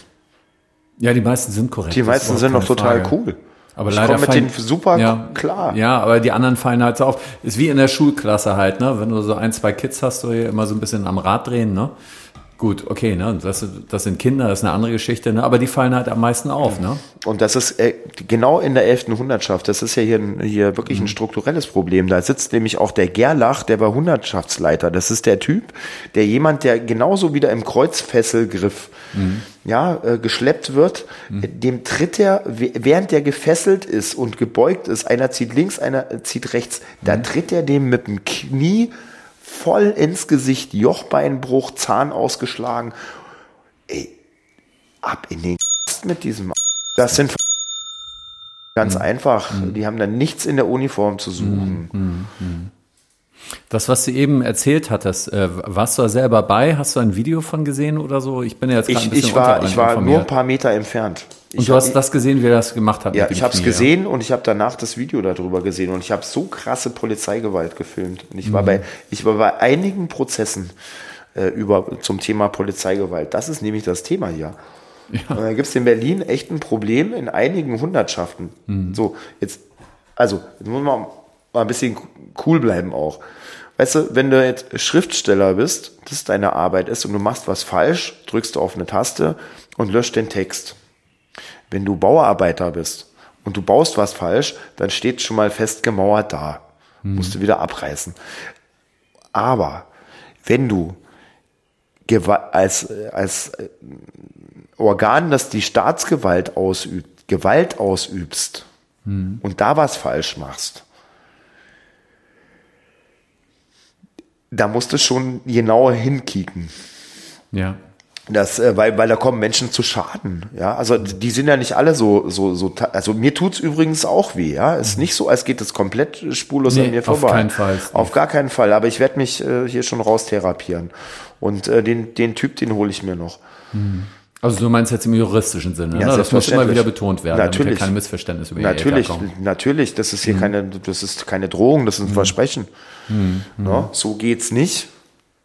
Ja, die meisten sind korrekt. Die meisten sind noch total Frage. cool. Aber ich leider komme mit denen super ja, klar. Ja, aber die anderen fallen halt so auf. Ist wie in der Schulklasse halt, ne? Wenn du so ein, zwei Kids hast, so hier immer so ein bisschen am Rad drehen, ne? Gut, okay, ne? Das, das sind Kinder, das ist eine andere Geschichte, ne? aber die fallen halt am meisten auf. Ne? Und das ist äh, genau in der elften Hundertschaft, das ist ja hier, hier wirklich ein mhm. strukturelles Problem. Da sitzt nämlich auch der Gerlach, der war Hundertschaftsleiter. Das ist der Typ, der jemand, der genauso wieder im Kreuzfesselgriff mhm. ja, äh, geschleppt wird, mhm. dem tritt er, während der gefesselt ist und gebeugt ist, einer zieht links, einer zieht rechts, da mhm. tritt er dem mit dem Knie voll ins Gesicht, Jochbeinbruch, Zahn ausgeschlagen. Ey, ab in den mit diesem. Das sind ganz mhm. einfach. Mhm. Die haben dann nichts in der Uniform zu suchen. Mhm. mhm. Das, was du eben erzählt hattest, äh, warst du da selber bei? Hast du ein Video von gesehen oder so? Ich bin ja jetzt ich, ein bisschen ich war, ich war nur ein paar Meter entfernt. Und ich du hast das gesehen, wie er das gemacht hat? Ja, ich habe es gesehen und ich habe danach das Video darüber gesehen und ich habe so krasse Polizeigewalt gefilmt. Und ich war mhm. bei, ich war bei einigen Prozessen äh, über zum Thema Polizeigewalt. Das ist nämlich das Thema hier. Ja. Und da gibt es in Berlin echt ein Problem in einigen Hundertschaften. Mhm. So, jetzt, also, jetzt muss man mal ein bisschen cool bleiben auch. Weißt du, wenn du jetzt Schriftsteller bist, das deine Arbeit ist und du machst was falsch, drückst du auf eine Taste und löscht den Text. Wenn du Bauarbeiter bist und du baust was falsch, dann steht schon mal fest gemauert da. Mhm. Musst du wieder abreißen. Aber wenn du als, als äh, Organ, das die Staatsgewalt ausübt, Gewalt ausübst mhm. und da was falsch machst, da musst du schon genauer hinkicken. Ja. Das, äh, weil, weil da kommen Menschen zu Schaden. Ja, also die sind ja nicht alle so, so, so. Also mir tut's übrigens auch weh. Ja, ist nicht so, als geht es komplett spurlos nee, an mir vorbei. Auf keinen Fall. Auf gar keinen Fall. Aber ich werde mich äh, hier schon raustherapieren. Und äh, den, den Typ, den hole ich mir noch. Mhm. Also du meinst jetzt im juristischen Sinne, ja, ne? das muss immer wieder betont werden, natürlich. damit kein Missverständnis über Natürlich, natürlich, das ist hier mhm. keine, das ist keine Drohung, das ist ein mhm. Versprechen. Mhm. Ja, so geht's nicht.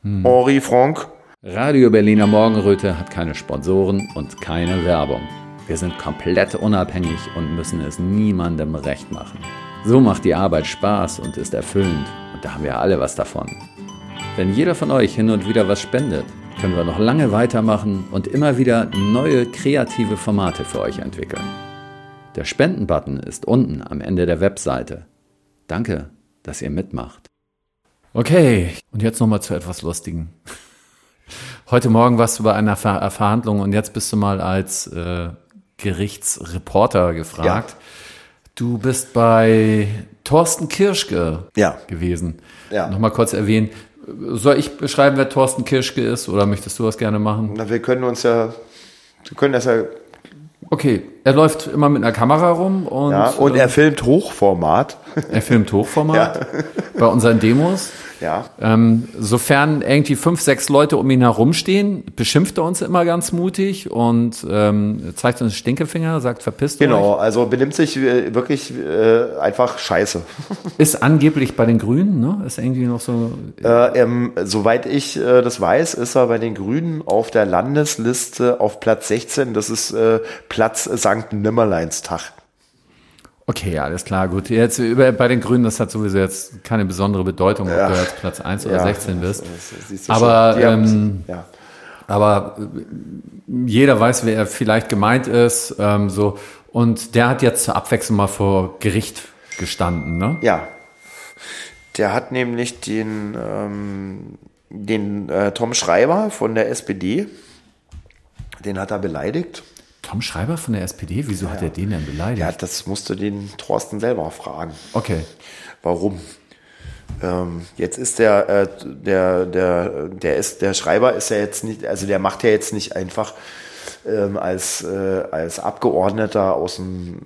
Mhm. Henri Franck. Radio Berliner Morgenröte hat keine Sponsoren und keine Werbung. Wir sind komplett unabhängig und müssen es niemandem recht machen. So macht die Arbeit Spaß und ist erfüllend und da haben wir alle was davon. Wenn jeder von euch hin und wieder was spendet, können wir noch lange weitermachen und immer wieder neue kreative Formate für euch entwickeln. Der Spendenbutton ist unten am Ende der Webseite. Danke, dass ihr mitmacht. Okay, und jetzt nochmal zu etwas Lustigen. Heute Morgen warst du bei einer Ver äh, Verhandlung und jetzt bist du mal als äh, Gerichtsreporter gefragt. Ja. Du bist bei Thorsten Kirschke ja. gewesen. Ja. Nochmal kurz erwähnen, soll ich beschreiben, wer Thorsten Kirschke ist oder möchtest du das gerne machen? Na, wir können uns ja, wir können das ja. Okay, er läuft immer mit einer Kamera rum und. Ja, und er filmt Hochformat. Er filmt Hochformat ja. bei unseren Demos. Ja. Ähm, sofern irgendwie fünf, sechs Leute um ihn herumstehen, beschimpft er uns immer ganz mutig und ähm, zeigt uns Stinkefinger, sagt verpisst Genau, euch. also benimmt sich äh, wirklich äh, einfach scheiße. Ist angeblich bei den Grünen, ne? Ist irgendwie noch so. Äh, ähm, soweit ich äh, das weiß, ist er bei den Grünen auf der Landesliste auf Platz 16. Das ist äh, Platz St. Nimmerleinstag. Okay, alles klar, gut. Jetzt über, bei den Grünen, das hat sowieso jetzt keine besondere Bedeutung, ob Ja. du jetzt Platz 1 oder Ja, 16 bist. Aber, ähm, ja. Aber äh, jeder weiß, wer vielleicht gemeint ist. Ähm, so. Und der hat jetzt zur Abwechslung mal vor Gericht gestanden, ne? ja, der hat nämlich den, ähm, den äh, Tom Schreiber von der SPD, den hat er beleidigt. Tom Schreiber von der SPD, wieso hat er den denn beleidigt? Ja, das musste den Thorsten selber fragen. Okay. Warum? Ähm, jetzt ist der, äh, der, der, der ist, der Schreiber ist ja jetzt nicht, also der macht ja jetzt nicht einfach ähm, als, äh, als Abgeordneter aus dem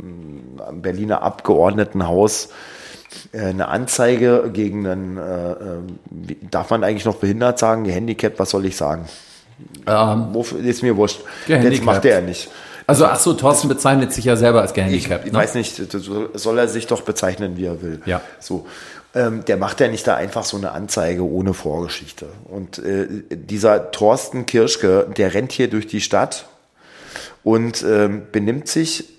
Berliner Abgeordnetenhaus äh, eine Anzeige gegen einen, äh, äh, wie- darf man eigentlich noch behindert sagen, gehandicapt, was soll ich sagen? Ähm, Wofür, ist mir wurscht. Das macht er nicht. Also, ach so, Thorsten bezeichnet sich ja selber als gehandicapt. ich ne? weiß nicht, soll er sich doch bezeichnen, wie er will. Ja. So. Ähm, der macht ja nicht da einfach so eine Anzeige ohne Vorgeschichte. Und äh, dieser Thorsten Kirschke, der rennt hier durch die Stadt und ähm, benimmt sich,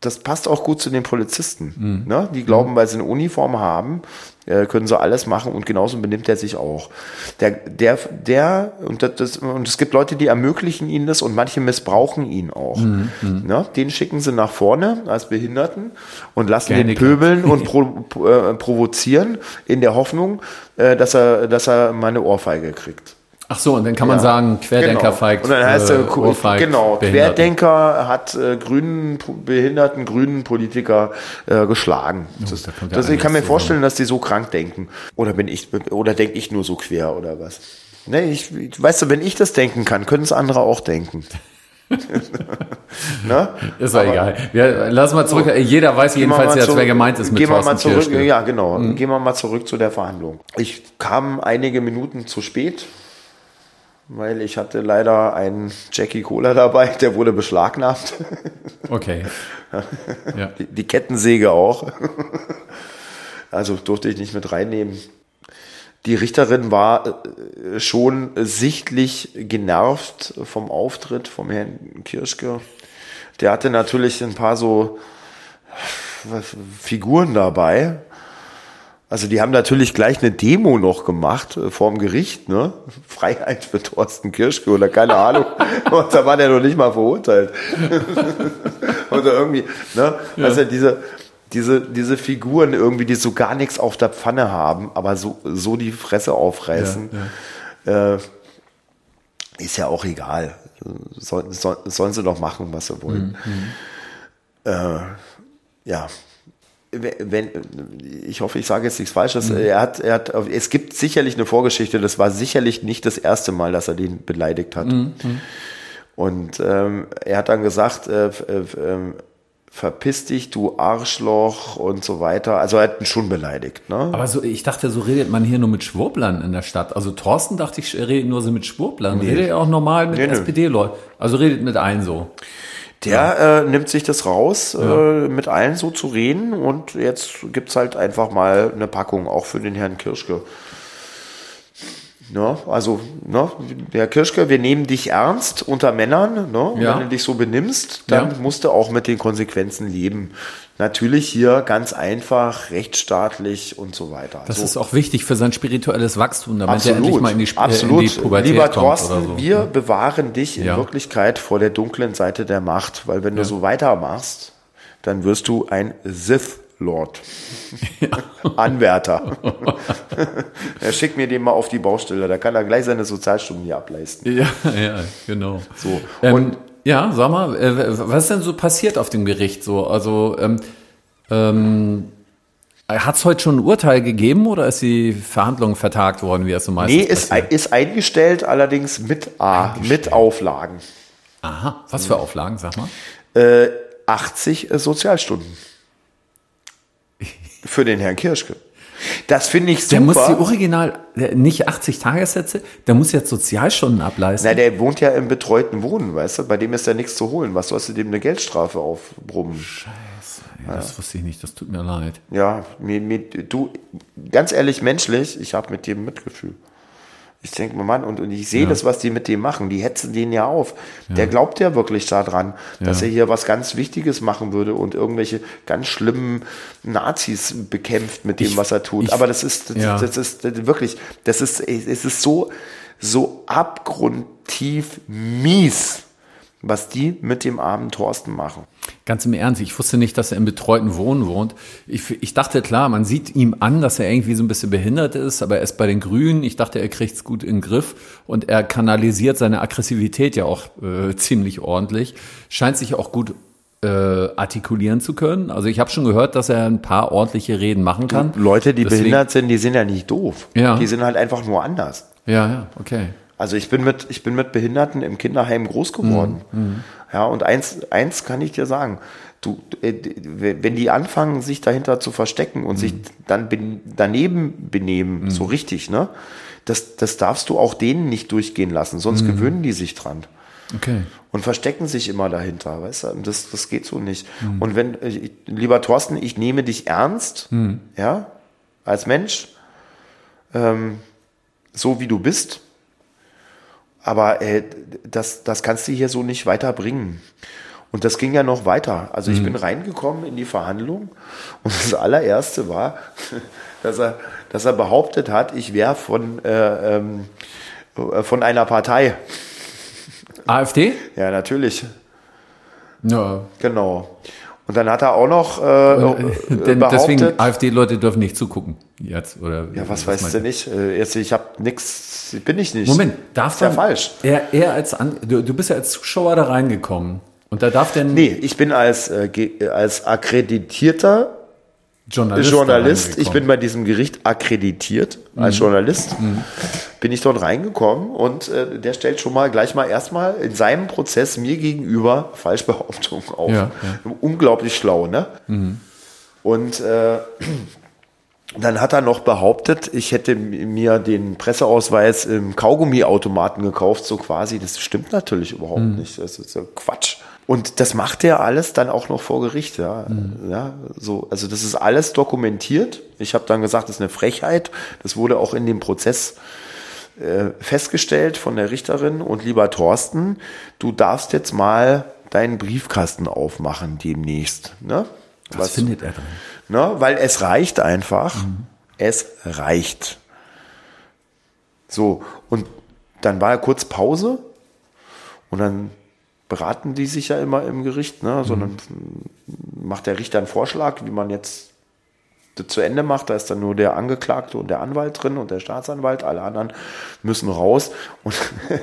das passt auch gut zu den Polizisten. Ne? Die glauben, weil sie eine Uniform haben, äh, können sie alles machen und genauso benimmt er sich auch. Der, der, der und, das, und es gibt Leute, die ermöglichen ihnen das und manche missbrauchen ihn auch. Ne? Den schicken sie nach vorne als Behinderten und lassen den Gehandicapt. pöbeln und pro, pro- äh, provozieren in der Hoffnung, äh, dass er, dass er mal eine Ohrfeige kriegt. Ach so, und dann kann man Ja. sagen, Querdenker Genau. feigt. Und dann heißt äh, er, Ohrfeigt genau, Behinderten. Querdenker hat äh, grünen, behinderten grünen Politiker äh, geschlagen. Das, da kommt ja das, ich kann mir vorstellen, dass die so krank denken. Oder bin ich, oder denke ich nur so quer oder was? Nee, ich, weißt du, wenn ich das denken kann, können es andere auch denken. ne? Ist doch egal. Wir, lass mal zurück. Jeder weiß jedenfalls jetzt, wer gemeint ist mit Gehen wir mal zurück, Kirschke. Mhm. ja genau. Gehen wir mal zurück zu der Verhandlung. Ich kam einige Minuten zu spät, weil ich hatte leider einen Jackie Cola dabei, der wurde beschlagnahmt. Okay. Ja. Die, die Kettensäge auch. Also durfte ich nicht mit reinnehmen. Die Richterin war äh, schon sichtlich genervt vom Auftritt vom Herrn Kirschke. Der hatte natürlich ein paar so was, Figuren dabei. Also die haben natürlich gleich eine Demo noch gemacht äh, vorm Gericht, ne? Freiheit für Thorsten Kirschke oder keine Ahnung. Und da war der noch nicht mal verurteilt. oder irgendwie, ne? Also diese, diese, diese Figuren irgendwie, die so gar nichts auf der Pfanne haben, aber so, so die Fresse aufreißen, Äh, ist ja auch egal. Soll, soll, sollen sie doch machen, was sie wollen. Äh, ja. Wenn, ich hoffe, ich sage jetzt nichts Falsches. Er hat, er hat, es gibt sicherlich eine Vorgeschichte. Das war sicherlich nicht das erste Mal, dass er den beleidigt hat. Und ähm, er hat dann gesagt, äh, äh, ähm, verpiss dich, du Arschloch und so weiter. Also er hat ihn schon beleidigt. Ne? Aber so, ich dachte, so redet man hier nur mit Schwurblern in der Stadt. Also Thorsten dachte ich, er redet nur so mit Schwurblern. Redet er auch normal mit Nee, nee. SPD-Leuten. Also redet mit allen so. Der äh, nimmt sich das raus, äh, mit allen so zu reden und jetzt gibt's halt einfach mal eine Packung, auch für den Herrn Kirschke. Ne? Also, ne? Herr Kirschke, wir nehmen dich ernst unter Männern. Ne? Ja. Wenn du dich so benimmst, dann Ja. musst du auch mit den Konsequenzen leben. Natürlich hier ganz einfach, rechtsstaatlich und so weiter. Das so. ist auch wichtig für sein spirituelles Wachstum, damit er Absolut, endlich mal in die, Sp- absolut. in die Pubertät Lieber kommt Thorsten, so. wir bewahren dich in Ja. Wirklichkeit vor der dunklen Seite der Macht, weil wenn du so weitermachst, dann wirst du ein Sith-Lord. Anwärter. er schickt mir den mal auf die Baustelle, da kann er gleich seine Sozialstunden hier ableisten. Ja, ja, genau. So. Ähm, Und ja, sag mal, äh, was ist denn so passiert auf dem Gericht so? Also ähm, ähm, hat es heute schon ein Urteil gegeben oder ist die Verhandlung vertagt worden, wie es so meistens nee, ist, ist eingestellt, allerdings mit A, mit Auflagen. Aha, was für Auflagen, sag mal? Äh, 80 Sozialstunden. Für den Herrn Kirschke. Das finde ich super. Der muss die Original, nicht 80 Tagessätze, der muss jetzt Sozialstunden ableisten. Na, der wohnt ja im betreuten Wohnen, weißt du? Bei dem ist ja nichts zu holen. Was sollst du dem eine Geldstrafe aufbrummen? Scheiße, ey, das wusste ich nicht, das tut mir leid. Ja, mir, mir, du, ganz ehrlich, menschlich, ich habe mit dem Mitgefühl. Ich denke mal, Mann, und, und ich sehe Ja. das, was die mit dem machen. Die hetzen den ja auf. Der glaubt ja wirklich daran, dass Ja. er hier was ganz Wichtiges machen würde und irgendwelche ganz schlimmen Nazis bekämpft mit dem, Ich- was er tut. ich- Aber das ist, das, ja. das ist wirklich, das ist, es ist so, so abgrundtief mies, was die mit dem armen Thorsten machen. Ganz im Ernst, ich wusste nicht, dass er im betreuten Wohnen wohnt. Ich, ich dachte, klar, man sieht ihm an, dass er irgendwie so ein bisschen behindert ist, aber er ist bei den Grünen. Ich dachte, er kriegt es gut in den Griff und er kanalisiert seine Aggressivität ja auch äh, ziemlich ordentlich. Scheint sich auch gut äh, artikulieren zu können. Also ich habe schon gehört, dass er ein paar ordentliche Reden machen kann. Leute, die Deswegen- behindert sind, die sind ja nicht doof. Ja. Die sind halt einfach nur anders. Ja, ja, okay. Also ich bin mit, ich bin mit Behinderten im Kinderheim groß geworden. Mhm, Ja, und eins, eins kann ich dir sagen. Du, äh, wenn die anfangen, sich dahinter zu verstecken und Mhm. sich dann ben, daneben benehmen, so richtig, ne? Das, das darfst du auch denen nicht durchgehen lassen, Mhm. sonst gewöhnen die sich dran Okay. und verstecken sich immer dahinter, weißt du? Das, das geht so nicht. Mhm. Und wenn, äh, lieber Thorsten, ich nehme dich ernst, Mhm. ja, als Mensch, ähm, so wie du bist, aber äh, das, das kannst du hier so nicht weiterbringen. Und das ging ja noch weiter. Also ich bin reingekommen in die Verhandlung und das allererste war, dass er, dass er behauptet hat, ich wäre von, äh, ähm, äh, von einer Partei. AfD? Ja, natürlich. Ja. Genau. Und dann hat er auch noch äh, Denn behauptet, deswegen, AfD-Leute dürfen nicht zugucken jetzt. Oder ja, was meinst weißt du nicht? Äh, Jetzt, ich habe nichts, bin ich nicht. Moment, darf ist ja falsch. Er, er als An du, du bist ja als Zuschauer da reingekommen. Und da darf denn Nee, ich bin als, äh, als akkreditierter Journalist, Journalist, ich bin bei diesem Gericht akkreditiert als Journalist, bin ich dort reingekommen und äh, der stellt schon mal gleich mal erstmal in seinem Prozess mir gegenüber Falschbehauptungen auf. Ja, Unglaublich schlau, ne? Und äh, dann hat er noch behauptet, ich hätte mir den Presseausweis im Kaugummiautomaten gekauft, so quasi. Das stimmt natürlich überhaupt nicht. Das ist ja Quatsch. Und das macht er alles dann auch noch vor Gericht, ja. ja so, also das ist alles dokumentiert. Ich habe dann gesagt, das ist eine Frechheit. Das wurde auch in dem Prozess äh, festgestellt von der Richterin. Und lieber Thorsten, du darfst jetzt mal deinen Briefkasten aufmachen demnächst. Ne? Was findet er drin? Ne? Weil es reicht einfach. Es reicht. So, und dann war ja kurz Pause und dann beraten die sich ja immer im Gericht, ne? sondern macht der Richter einen Vorschlag, wie man jetzt zu Ende macht. Da ist dann nur der Angeklagte und der Anwalt drin und der Staatsanwalt. Alle anderen müssen raus. Und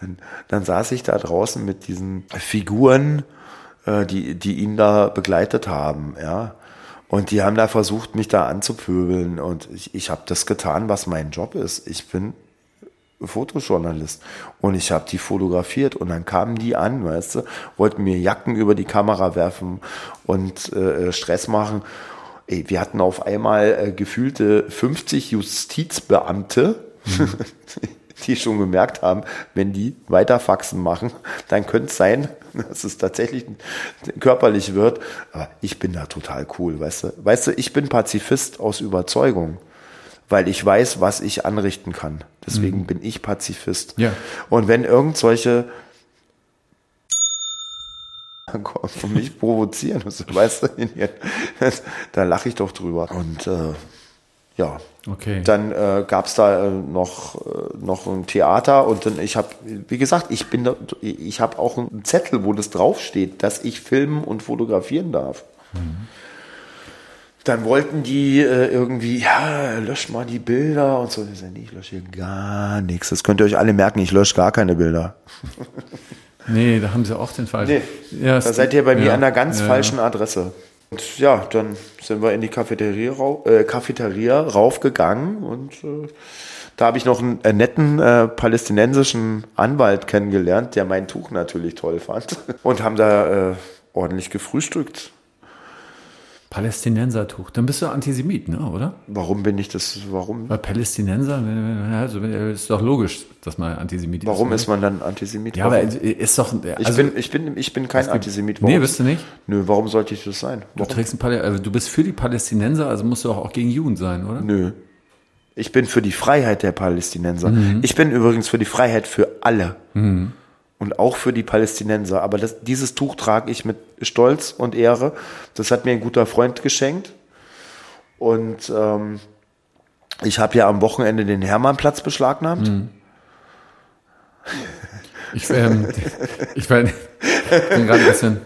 dann, dann saß ich da draußen mit diesen Figuren, äh, die, die ihn da begleitet haben, ja. Und die haben da versucht, mich da anzupöbeln. Und ich, ich habe das getan, was mein Job ist. Ich bin Fotojournalist. Und ich habe die fotografiert und dann kamen die an, weißt du, wollten mir Jacken über die Kamera werfen und äh, Stress machen. Ey, wir hatten auf einmal äh, gefühlte 50 Justizbeamte, die schon gemerkt haben, wenn die weiter Faxen machen, dann könnte es sein, dass es tatsächlich körperlich wird. Aber ich bin da total cool, weißt du. Weißt du, ich bin Pazifist aus Überzeugung, weil ich weiß, was ich anrichten kann. Deswegen bin ich Pazifist. Ja. Und wenn irgend solche und mich provozieren, weißt du, da lache ich doch drüber. Und äh, ja, Okay. dann äh, gab es da äh, noch, äh, noch ein Theater und dann ich habe, wie gesagt, ich bin da, ich habe auch einen Zettel, wo das draufsteht, dass ich filmen und fotografieren darf. Dann wollten die äh, irgendwie, ja, lösch mal die Bilder und so. Ich sag, nee, ich lösche hier gar nichts. Das könnt ihr euch alle merken, ich lösche gar keine Bilder. Nee, da haben sie auch den falschen. Nee, ja, da seid ihr bei mir ja, an einer ganz ja, falschen Adresse. Und ja, dann sind wir in die Cafeteria, äh, Cafeteria raufgegangen und äh, da habe ich noch einen äh, netten äh, palästinensischen Anwalt kennengelernt, der mein Tuch natürlich toll fand und haben da äh, ordentlich gefrühstückt. Palästinensertuch. Dann bist du Antisemit, ne, oder? Warum bin ich das? Warum? Weil Palästinenser, also ist doch logisch, dass man Antisemit ist. Warum ist man dann Antisemit? Ja, aber ist doch. Also, ich, bin, ich, bin, ich bin kein Antisemit. Warum? Nee, bist du nicht? Nö, warum sollte ich das sein? Warum? Du, trägst ein Palä also du bist für die Palästinenser, also musst du auch, auch gegen Juden sein, oder? Nö. Ich bin für die Freiheit der Palästinenser. Mhm. Ich bin übrigens für die Freiheit für alle. Mhm und auch für die Palästinenser. Aber das, dieses Tuch trage ich mit Stolz und Ehre. Das hat mir ein guter Freund geschenkt. Und ähm, ich habe ja am Wochenende den Hermannplatz beschlagnahmt. Hm. Ich, ähm, ich bin, bin gerade ein bisschen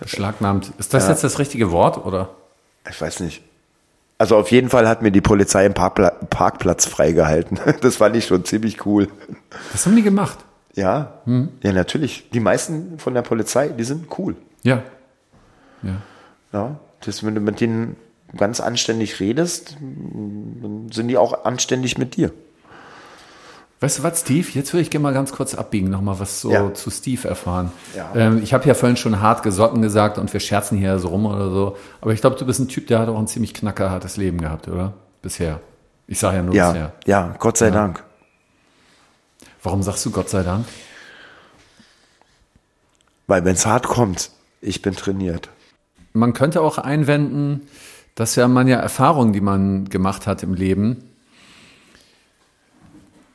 beschlagnahmt. Ist das ja. jetzt das richtige Wort oder? Ich weiß nicht. Also auf jeden Fall hat mir die Polizei einen Parkpla Parkplatz freigehalten. Das fand ich schon ziemlich cool. Was haben die gemacht? Ja, hm. ja, natürlich. Die meisten von der Polizei, die sind cool. Ja. Ja. ja das, wenn du mit denen ganz anständig redest, dann sind die auch anständig mit dir. Weißt du was, Steve? Jetzt würde ich gerne mal ganz kurz abbiegen, nochmal was so ja. zu Steve erfahren. Ja. Ähm, ich habe ja vorhin schon hart gesotten gesagt und wir scherzen hier so rum oder so. Aber ich glaube, du bist ein Typ, der hat auch ein ziemlich knackerhartes Leben gehabt, oder? Bisher. Ich sage ja nur ja, bisher. Ja, Gott sei. Dank. Warum sagst du Gott sei Dank? Weil wenn es hart kommt, ich bin trainiert. Man könnte auch einwenden, dass ja man ja Erfahrungen, die man gemacht hat im Leben,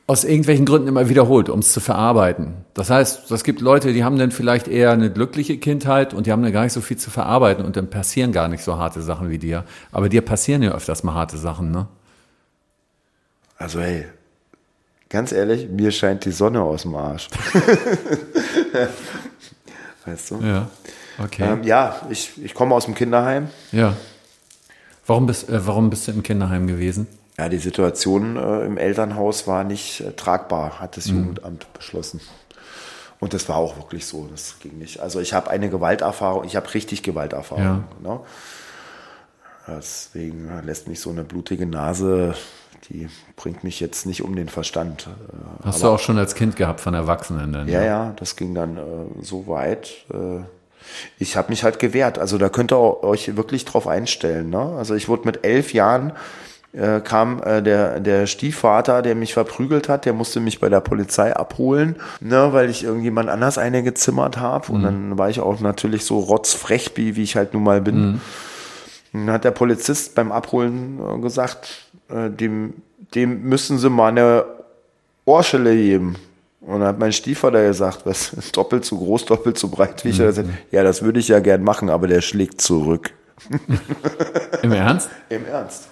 aus irgendwelchen Gründen immer wiederholt, um es zu verarbeiten. Das heißt, es gibt Leute, die haben dann vielleicht eher eine glückliche Kindheit und die haben dann gar nicht so viel zu verarbeiten und dann passieren gar nicht so harte Sachen wie dir. Aber dir passieren ja öfters mal harte Sachen, ne? Also hey, ganz ehrlich, mir scheint die Sonne aus dem Arsch. weißt du? Ja, okay. Ähm, ja, ich, ich komme aus dem Kinderheim. Ja. Warum bist, äh, warum bist du im Kinderheim gewesen? Ja, die Situation äh, im Elternhaus war nicht äh, tragbar, hat das mhm. Jugendamt beschlossen. Und das war auch wirklich so, das ging nicht. Also ich habe eine Gewalterfahrung, ich habe richtig Gewalterfahrung. Ja. Ne? Deswegen lässt mich so eine blutige Nase die bringt mich jetzt nicht um den Verstand. Äh, Hast Aber, du auch schon als Kind gehabt von Erwachsenen dann? Ja, ja, ja das ging dann äh, so weit. Äh, ich habe mich halt gewehrt. Also da könnt ihr euch wirklich drauf einstellen. Ne? Also ich wurde mit elf Jahren äh, kam äh, der, der Stiefvater, der mich verprügelt hat, der musste mich bei der Polizei abholen, ne, weil ich irgendjemand anders eine gezimmert habe. Mhm. Und dann war ich auch natürlich so rotzfrech, wie, wie ich halt nun mal bin. Mhm. Und dann hat der Polizist beim Abholen äh, gesagt, äh, dem, dem müssen sie mal eine Ohrschelle geben. Und dann hat mein Stiefvater gesagt, was doppelt so groß, doppelt so breit wie ich. Mhm. Ja, das würde ich ja gern machen, aber der schlägt zurück. Im Ernst? Im Ernst.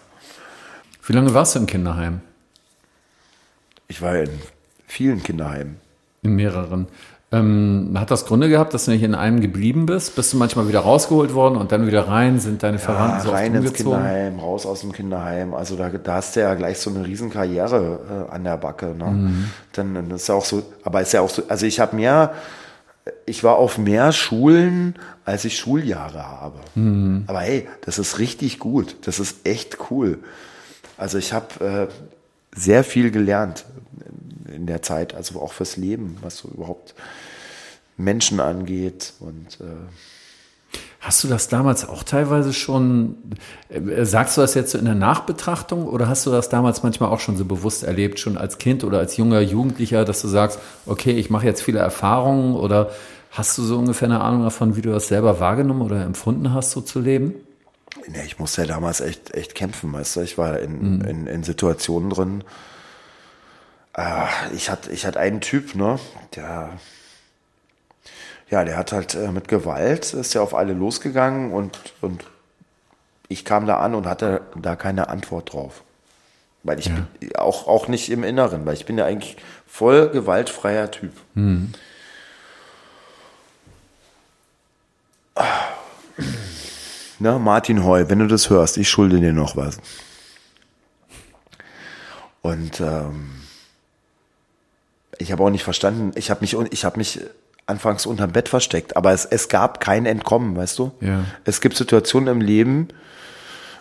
Wie lange warst du im Kinderheim? Ich war in vielen Kinderheimen. In mehreren. Ähm, hat das Gründe gehabt, dass du nicht in einem geblieben bist? Bist du manchmal wieder rausgeholt worden und dann wieder rein? Sind deine Verwandten ja, so rein ins Kinderheim, raus aus dem Kinderheim. Also da, da hast du ja gleich so eine Riesenkarriere äh, an der Backe. Ne? Mhm. Dann, dann ist ja auch so, aber ist ja auch so, also ich habe mehr, ich war auf mehr Schulen, als ich Schuljahre habe. Mhm. Aber hey, das ist richtig gut. Das ist echt cool. Also ich habe äh, sehr viel gelernt in der Zeit, also auch fürs Leben, was so überhaupt Menschen angeht und äh Hast du das damals auch teilweise schon, äh, sagst du das jetzt so in der Nachbetrachtung oder hast du das damals manchmal auch schon so bewusst erlebt, schon als Kind oder als junger Jugendlicher, dass du sagst, okay, ich mache jetzt viele Erfahrungen oder hast du so ungefähr eine Ahnung davon, wie du das selber wahrgenommen oder empfunden hast, so zu leben? Nee, ich musste ja damals echt, echt kämpfen, weißt du, ich war in, mhm. in, in Situationen drin, ich hatte ich hatte einen Typ, ne, der ja, der hat halt äh, mit Gewalt ist ja auf alle losgegangen und und ich kam da an und hatte da keine Antwort drauf. Weil ich ja. bin auch, auch nicht im Inneren, weil ich bin ja eigentlich voll gewaltfreier Typ. Mhm. Na, Martin Heu, wenn du das hörst, ich schulde dir noch was. Und ähm, ich habe auch nicht verstanden, ich habe mich, ich habe mich anfangs unterm Bett versteckt, aber es, es gab kein Entkommen, weißt du? Ja. Es gibt Situationen im Leben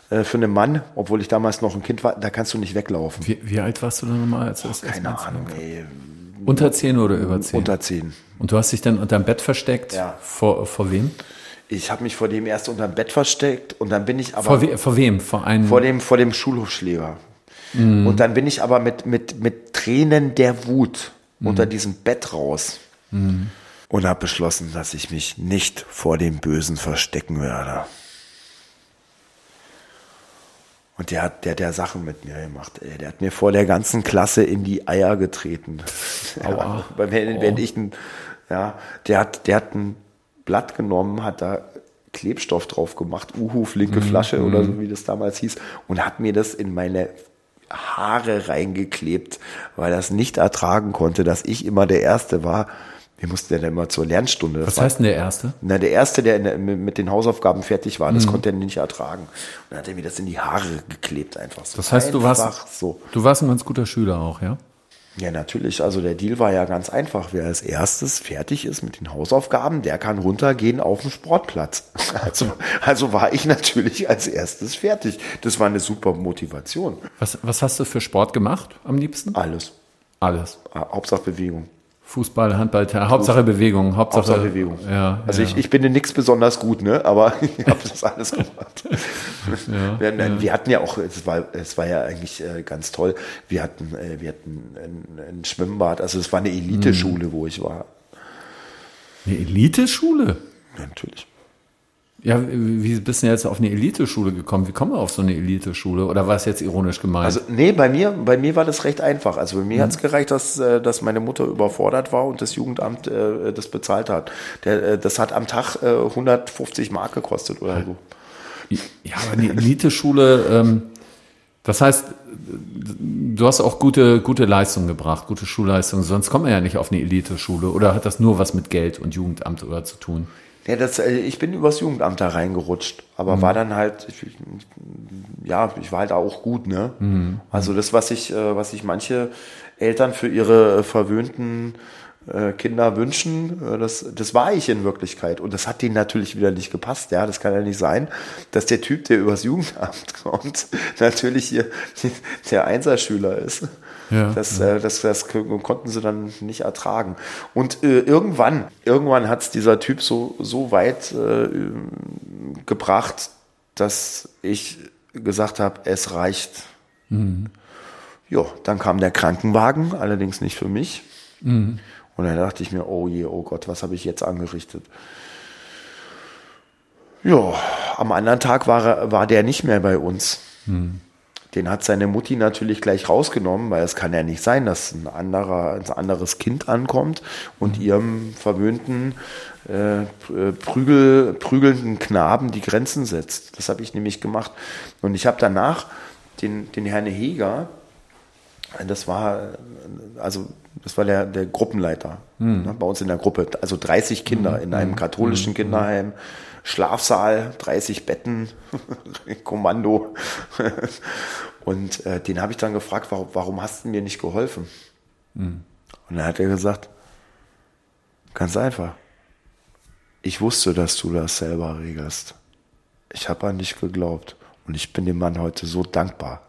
äh, für einen Mann, obwohl ich damals noch ein Kind war, da kannst du nicht weglaufen. Wie, wie alt warst du dann nochmal? Als oh, keine Ahnung, ey. Unter zehn oder über zehn? Unter zehn. Und du hast dich dann unterm Bett versteckt? Ja. Vor, vor wem? Ich habe mich vor dem erst unter dem Bett versteckt und dann bin ich aber. Vor, we vor wem? Vor einem. Vor dem, vor dem Schulhofschläger. Mm. Und dann bin ich aber mit, mit, mit Tränen der Wut mm. unter diesem Bett raus. Mm. Und habe beschlossen, dass ich mich nicht vor dem Bösen verstecken werde. Und der hat der, der Sachen mit mir gemacht. Ey. Der hat mir vor der ganzen Klasse in die Eier getreten. Aua. Ja, wenn, wenn ich ein, ja, der hat, der hat ein Blatt genommen, hat da Klebstoff drauf gemacht, Uhu, flinke mhm. Flasche oder so, wie das damals hieß, und hat mir das in meine Haare reingeklebt, weil er es nicht ertragen konnte, dass ich immer der Erste war, wir mussten ja dann immer zur Lernstunde. Was heißt denn der Erste? Na, der Erste, der der mit den Hausaufgaben fertig war, das mhm. konnte er nicht ertragen. Und dann hat er mir das in die Haare geklebt, einfach so. Das heißt, einfach du warst, so. du warst ein ganz guter Schüler auch, ja? Ja, natürlich. Also der Deal war ja ganz einfach. Wer als erstes fertig ist mit den Hausaufgaben, der kann runtergehen auf den Sportplatz. Also, also war ich natürlich als erstes fertig. Das war eine super Motivation. Was, was hast du für Sport gemacht am liebsten? Alles. Alles. Hauptsache Bewegung. Fußball, Handball, Hauptsache Bewegung. Hauptsache, Hauptsache Bewegung. Ja, also ja. Ich, ich bin in nichts besonders gut, ne? aber ich habe das alles gemacht. ja, wir, ja. wir, hatten ja auch, es war, es war ja eigentlich äh, ganz toll, wir hatten, äh, wir hatten ein, ein, Schwimmbad, also es war eine Eliteschule, mhm. wo ich war. Eine Eliteschule? Ja, natürlich. Ja, wie bist du jetzt auf eine Eliteschule gekommen? Wie kommen wir auf so eine Eliteschule? Oder war es jetzt ironisch gemeint? Also, nee, bei mir, bei mir war das recht einfach. Also, bei mir mhm. hat es gereicht, dass, äh, dass meine Mutter überfordert war und das Jugendamt äh, das bezahlt hat. Der, äh, das hat am Tag äh, 150 Mark gekostet oder so. Ja, aber eine Eliteschule, ähm, das heißt, du hast auch gute, gute Leistungen gebracht, gute Schulleistungen. Sonst kommt man ja nicht auf eine Eliteschule. Oder hat das nur was mit Geld und Jugendamt oder zu tun? Ja, das, äh, ich bin übers Jugendamt da reingerutscht, aber mhm. war dann halt, ich, ja, ich war halt auch gut, ne? Mhm. Also das, was ich, äh, was ich manche Eltern für ihre verwöhnten äh, Kinder wünschen, das, das war ich in Wirklichkeit. Und das hat denen natürlich wieder nicht gepasst. Ja, das kann ja nicht sein, dass der Typ, der übers Jugendamt kommt, natürlich hier der Einserschüler ist. Ja, das, ja. Äh, das, das konnten sie dann nicht ertragen. Und äh, irgendwann, irgendwann hat es dieser Typ so, so weit äh, gebracht, dass ich gesagt habe, es reicht. Mhm. Ja, dann kam der Krankenwagen, allerdings nicht für mich. Mhm. Und dann dachte ich mir, oh je, oh Gott, was habe ich jetzt angerichtet? Ja, am anderen Tag war, war der nicht mehr bei uns. Mhm. Den hat seine Mutti natürlich gleich rausgenommen, weil es kann ja nicht sein, dass ein, anderer, ein anderes Kind ankommt und mhm. ihrem verwöhnten, äh, prügel, prügelnden Knaben die Grenzen setzt. Das habe ich nämlich gemacht. Und ich habe danach den, den Herrn Heger, das war, also das war der, der Gruppenleiter mhm. ne, bei uns in der Gruppe, also 30 Kinder mhm. in einem katholischen mhm. Kinderheim. Schlafsaal, 30 Betten, Kommando. Und äh, den habe ich dann gefragt, warum, warum, hast du mir nicht geholfen? Mhm. Und dann hat er gesagt, ganz einfach. Ich wusste, dass du das selber regelst. Ich habe an dich geglaubt. Und ich bin dem Mann heute so dankbar.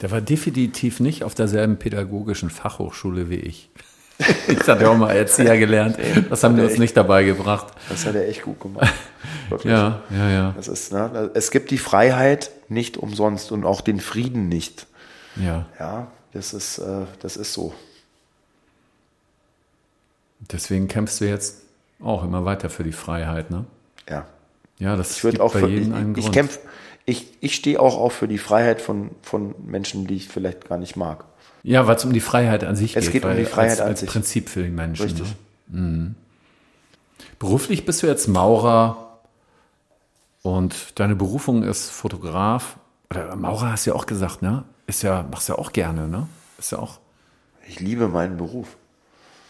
Der war definitiv nicht auf derselben pädagogischen Fachhochschule wie ich. Ich hatte auch mal Erzieher gelernt. Das haben wir uns nicht dabei gebracht. Das hat er echt gut gemacht. Wirklich. Ja, ja, ja. Das ist, ne, es gibt die Freiheit nicht umsonst und auch den Frieden nicht. Ja. Ja, das ist, äh, das ist so. Deswegen kämpfst du jetzt auch immer weiter für die Freiheit, ne? Ja. Ja, das ich auch bei für, jedem einen ich, Grund. Ich, kämpf, ich, ich stehe auch auf für die Freiheit von, von Menschen, die ich vielleicht gar nicht mag. Ja, weil es um die Freiheit an sich es geht. Es geht um die Freiheit als, an als sich. Prinzip für den Menschen. Richtig. Ne? Mhm. Beruflich bist du jetzt Maurer und deine Berufung ist Fotograf. Oder Maurer hast du ja auch gesagt, ne? Ist ja, machst du ja auch gerne, ne? Ist ja auch. Ich liebe meinen Beruf.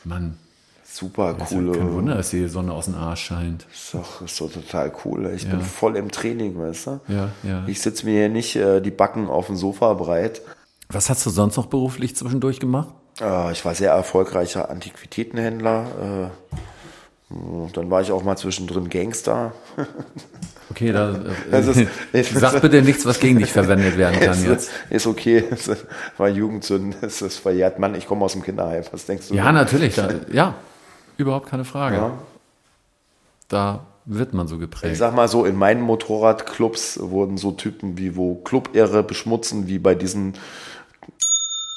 Mann. Super cool. Ja kein Wunder, dass die Sonne aus dem Arsch scheint. Ist doch, ist doch total cool. Ich ja. bin voll im Training, weißt du? Ja, ja. Ich sitze mir hier nicht äh, die Backen auf dem Sofa breit was hast du sonst noch beruflich zwischendurch gemacht? Äh, ich war sehr erfolgreicher Antiquitätenhändler. Äh, dann war ich auch mal zwischendrin Gangster. Okay, da äh, sag bitte nichts, was gegen dich verwendet werden kann ist, jetzt. Ist okay, war Jugendsünden, ist das verjährt. Mann, ich komme aus dem Kinderheim, was denkst du? Ja, natürlich, da, ja, überhaupt keine Frage. Ja. Da wird man so geprägt. Ich sag mal so, in meinen Motorradclubs wurden so Typen wie wo Club-Ehre beschmutzen, wie bei diesen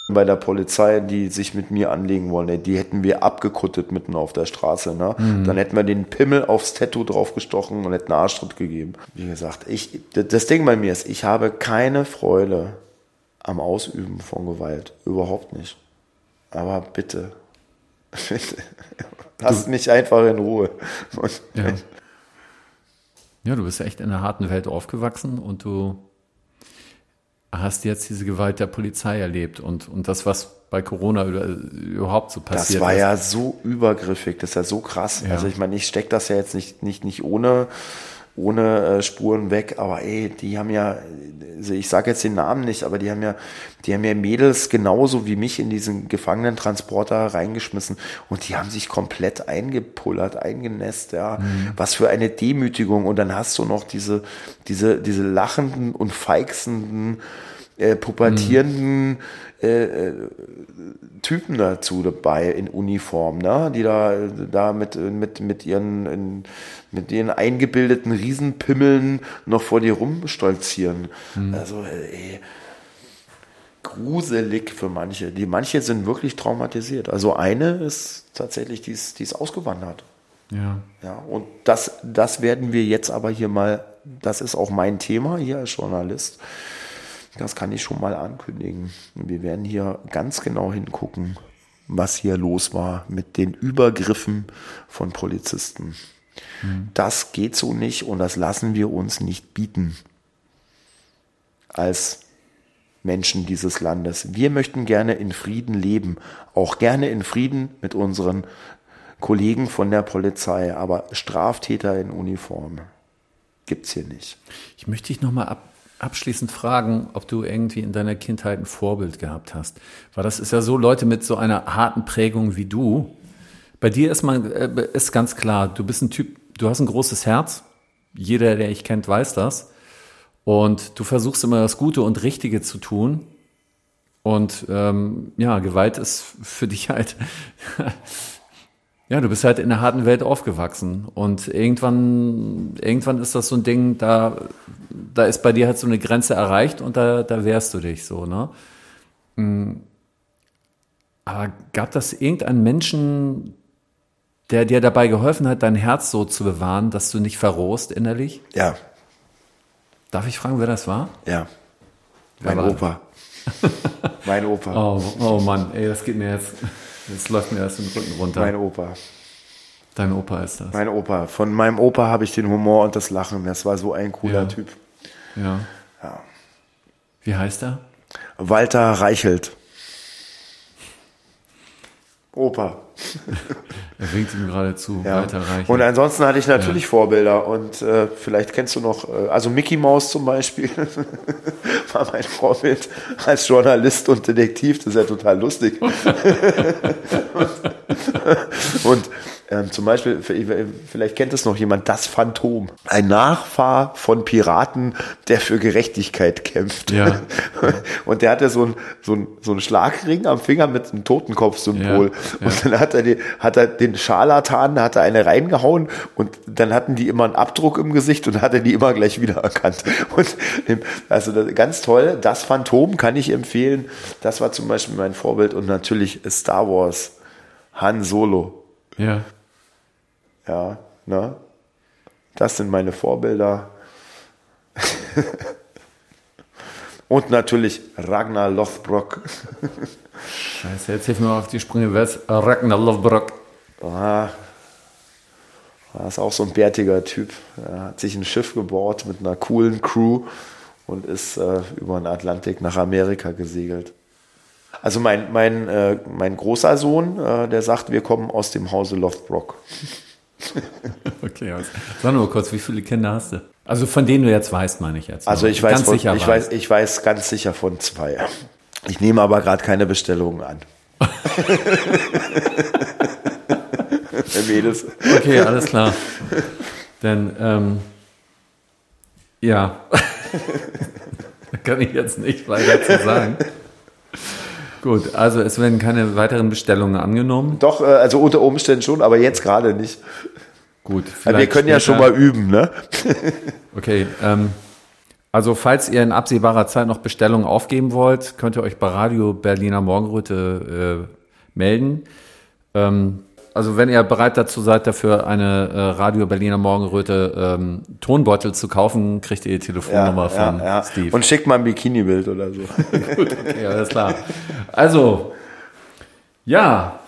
bei der Polizei, die sich mit mir anlegen wollen, die hätten wir abgekuttet mitten auf der Straße. Ne? Mhm. Dann hätten wir den Pimmel aufs Tattoo draufgestochen und hätten einen Arschtritt gegeben. Wie gesagt, ich, das Ding bei mir ist, ich habe keine Freude am Ausüben von Gewalt. Überhaupt nicht. Aber bitte, bitte, lasst mich einfach in Ruhe. Ja. Ja, du bist echt in einer harten Welt aufgewachsen und du hast jetzt diese Gewalt der Polizei erlebt und, und das, was bei Corona überhaupt so passiert ist. Das war ist. ja so übergriffig, das ist ja so krass. Ja. Also ich meine, ich stecke das ja jetzt nicht, nicht, nicht ohne ohne äh, Spuren weg. Aber ey, die haben ja, also ich sage jetzt den Namen nicht, aber die haben ja, die haben ja Mädels genauso wie mich in diesen Gefangenentransporter reingeschmissen und die haben sich komplett eingepullert, eingenässt, ja. Mhm. Was für eine Demütigung. Und dann hast du noch diese, diese, diese lachenden und feixenden, äh, pubertierenden, mhm äh, äh, Typen dazu dabei in Uniform, ne? die da, da mit, mit, mit, ihren, mit ihren eingebildeten Riesenpimmeln noch vor dir rumstolzieren. Mhm. Also, ey, gruselig für manche. Die manche sind wirklich traumatisiert. Also eine ist tatsächlich, die ist, die ist ausgewandert. Ja. Ja, und das, das werden wir jetzt aber hier mal, das ist auch mein Thema hier als Journalist. Das kann ich schon mal ankündigen. Wir werden hier ganz genau hingucken, was hier los war mit den Übergriffen von Polizisten. Das geht so nicht und das lassen wir uns nicht bieten als Menschen dieses Landes. Wir möchten gerne in Frieden leben, auch gerne in Frieden mit unseren Kollegen von der Polizei, aber Straftäter in Uniform gibt's hier nicht. Ich möchte dich nochmal ab, abschließend fragen, ob du irgendwie in deiner Kindheit ein Vorbild gehabt hast. Weil das ist ja so, Leute mit so einer harten Prägung wie du. Bei dir ist man, äh, ist ganz klar, du bist ein Typ, du hast ein großes Herz. Jeder, der dich kennt, weiß das. Und du versuchst immer das Gute und Richtige zu tun. Und ähm, ja, Gewalt ist für dich halt Ja, du bist halt in einer harten Welt aufgewachsen und irgendwann, irgendwann ist das so ein Ding, da, da ist bei dir halt so eine Grenze erreicht und da, da wehrst du dich so, ne? Mm. Aber gab das irgendeinen Menschen, der dir dabei geholfen hat, dein Herz so zu bewahren, dass du nicht verrohst innerlich? Ja. Darf ich fragen, wer das war? Ja. Mein Opa. mein Opa. Oh, oh Mann, ey, das geht mir jetzt. Jetzt läuft mir das den Rücken runter. Mein Opa. Dein Opa ist das. Mein Opa. Von meinem Opa habe ich den Humor und das Lachen. Das war so ein cooler ja. Typ. Ja. ja. Wie heißt er? Walter Reichelt. Opa. er winkt ihm gerade zu, ja. Walter Reichelt. Und ansonsten hatte ich natürlich ja. Vorbilder und äh, vielleicht kennst du noch, äh, also Mickey Mouse zum Beispiel war mein Vorbild als Journalist und Detektiv, das ist ja total lustig. und, und ähm, zum Beispiel, vielleicht kennt es noch jemand, das Phantom. Ein Nachfahr von Piraten, der für Gerechtigkeit kämpft. Ja. Und der hatte so einen so ein, so ein Schlagring am Finger mit einem Totenkopfsymbol. Ja. Und dann hat er, die, hat er den Scharlatan, hat er eine reingehauen und dann hatten die immer einen Abdruck im Gesicht und hat er die immer gleich wiedererkannt. Und also ganz toll, das Phantom kann ich empfehlen. Das war zum Beispiel mein Vorbild und natürlich Star Wars. Han Solo. Ja. Ja, ne? Das sind meine Vorbilder. Und natürlich Ragnar Lothbrok. Scheiße, jetzt hilf mir mal auf die Sprünge. Wer ist Ragnar Lothbrok? Ah, das ist auch so ein bärtiger Typ. Er hat sich ein Schiff gebaut mit einer coolen Crew und ist äh, über den Atlantik nach Amerika gesegelt. Also mein, mein, äh, mein großer Sohn, äh, der sagt, wir kommen aus dem Hause Lothbrok. okay, also, sag nur kurz, wie viele Kinder hast du? Also von denen du jetzt weißt, meine ich jetzt. Also ich weiß, von, ich, weiß, ich weiß ganz sicher von zwei. Ich nehme aber gerade keine Bestellungen an. Mädels. Okay, alles klar. Denn, ähm, ja, kann ich jetzt nicht weiter zu sagen. Gut, also es werden keine weiteren Bestellungen angenommen. Doch, äh, also unter Umständen schon, aber jetzt gerade nicht. Gut. Ja, wir können ja schon mal üben, ne? okay. Ähm, also falls ihr in absehbarer Zeit noch Bestellungen aufgeben wollt, könnt ihr euch bei Radio Berliner Morgenröte äh, melden. Ähm, also wenn ihr bereit dazu seid, dafür eine äh, Radio Berliner Morgenröte ähm, Tonbeutel zu kaufen, kriegt ihr die Telefonnummer ja, von ja, Steve. Und schickt mal ein Bikini-Bild oder so. Gut, okay, alles klar. Also, ja,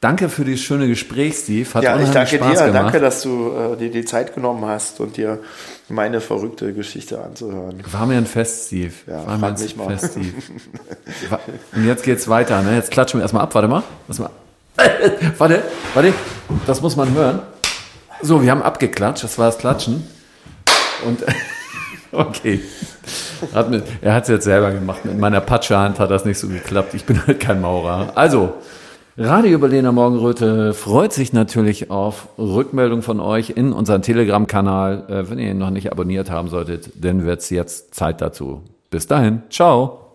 Danke für das schöne Gespräch, Steve. Hat ja, ich danke Spaß dir. Gemacht. Danke, dass du äh, dir die Zeit genommen hast und dir meine verrückte Geschichte anzuhören. War mir ein Fest, Steve. Ja, War mir ein Fest. Steve. und jetzt geht's weiter. Ne? Jetzt klatschen wir erstmal ab. Warte mal. mal. warte, warte. Das muss man hören. So, wir haben abgeklatscht. Das war das Klatschen. Und okay. Hat mit, er hat es jetzt selber gemacht. Mit meiner Patschehand hat das nicht so geklappt. Ich bin halt kein Maurer. Also, Radio Berliner Morgenröte freut sich natürlich auf Rückmeldung von euch in unseren Telegram-Kanal. Äh, wenn ihr ihn noch nicht abonniert haben solltet, dann wird es jetzt Zeit dazu. Bis dahin, ciao.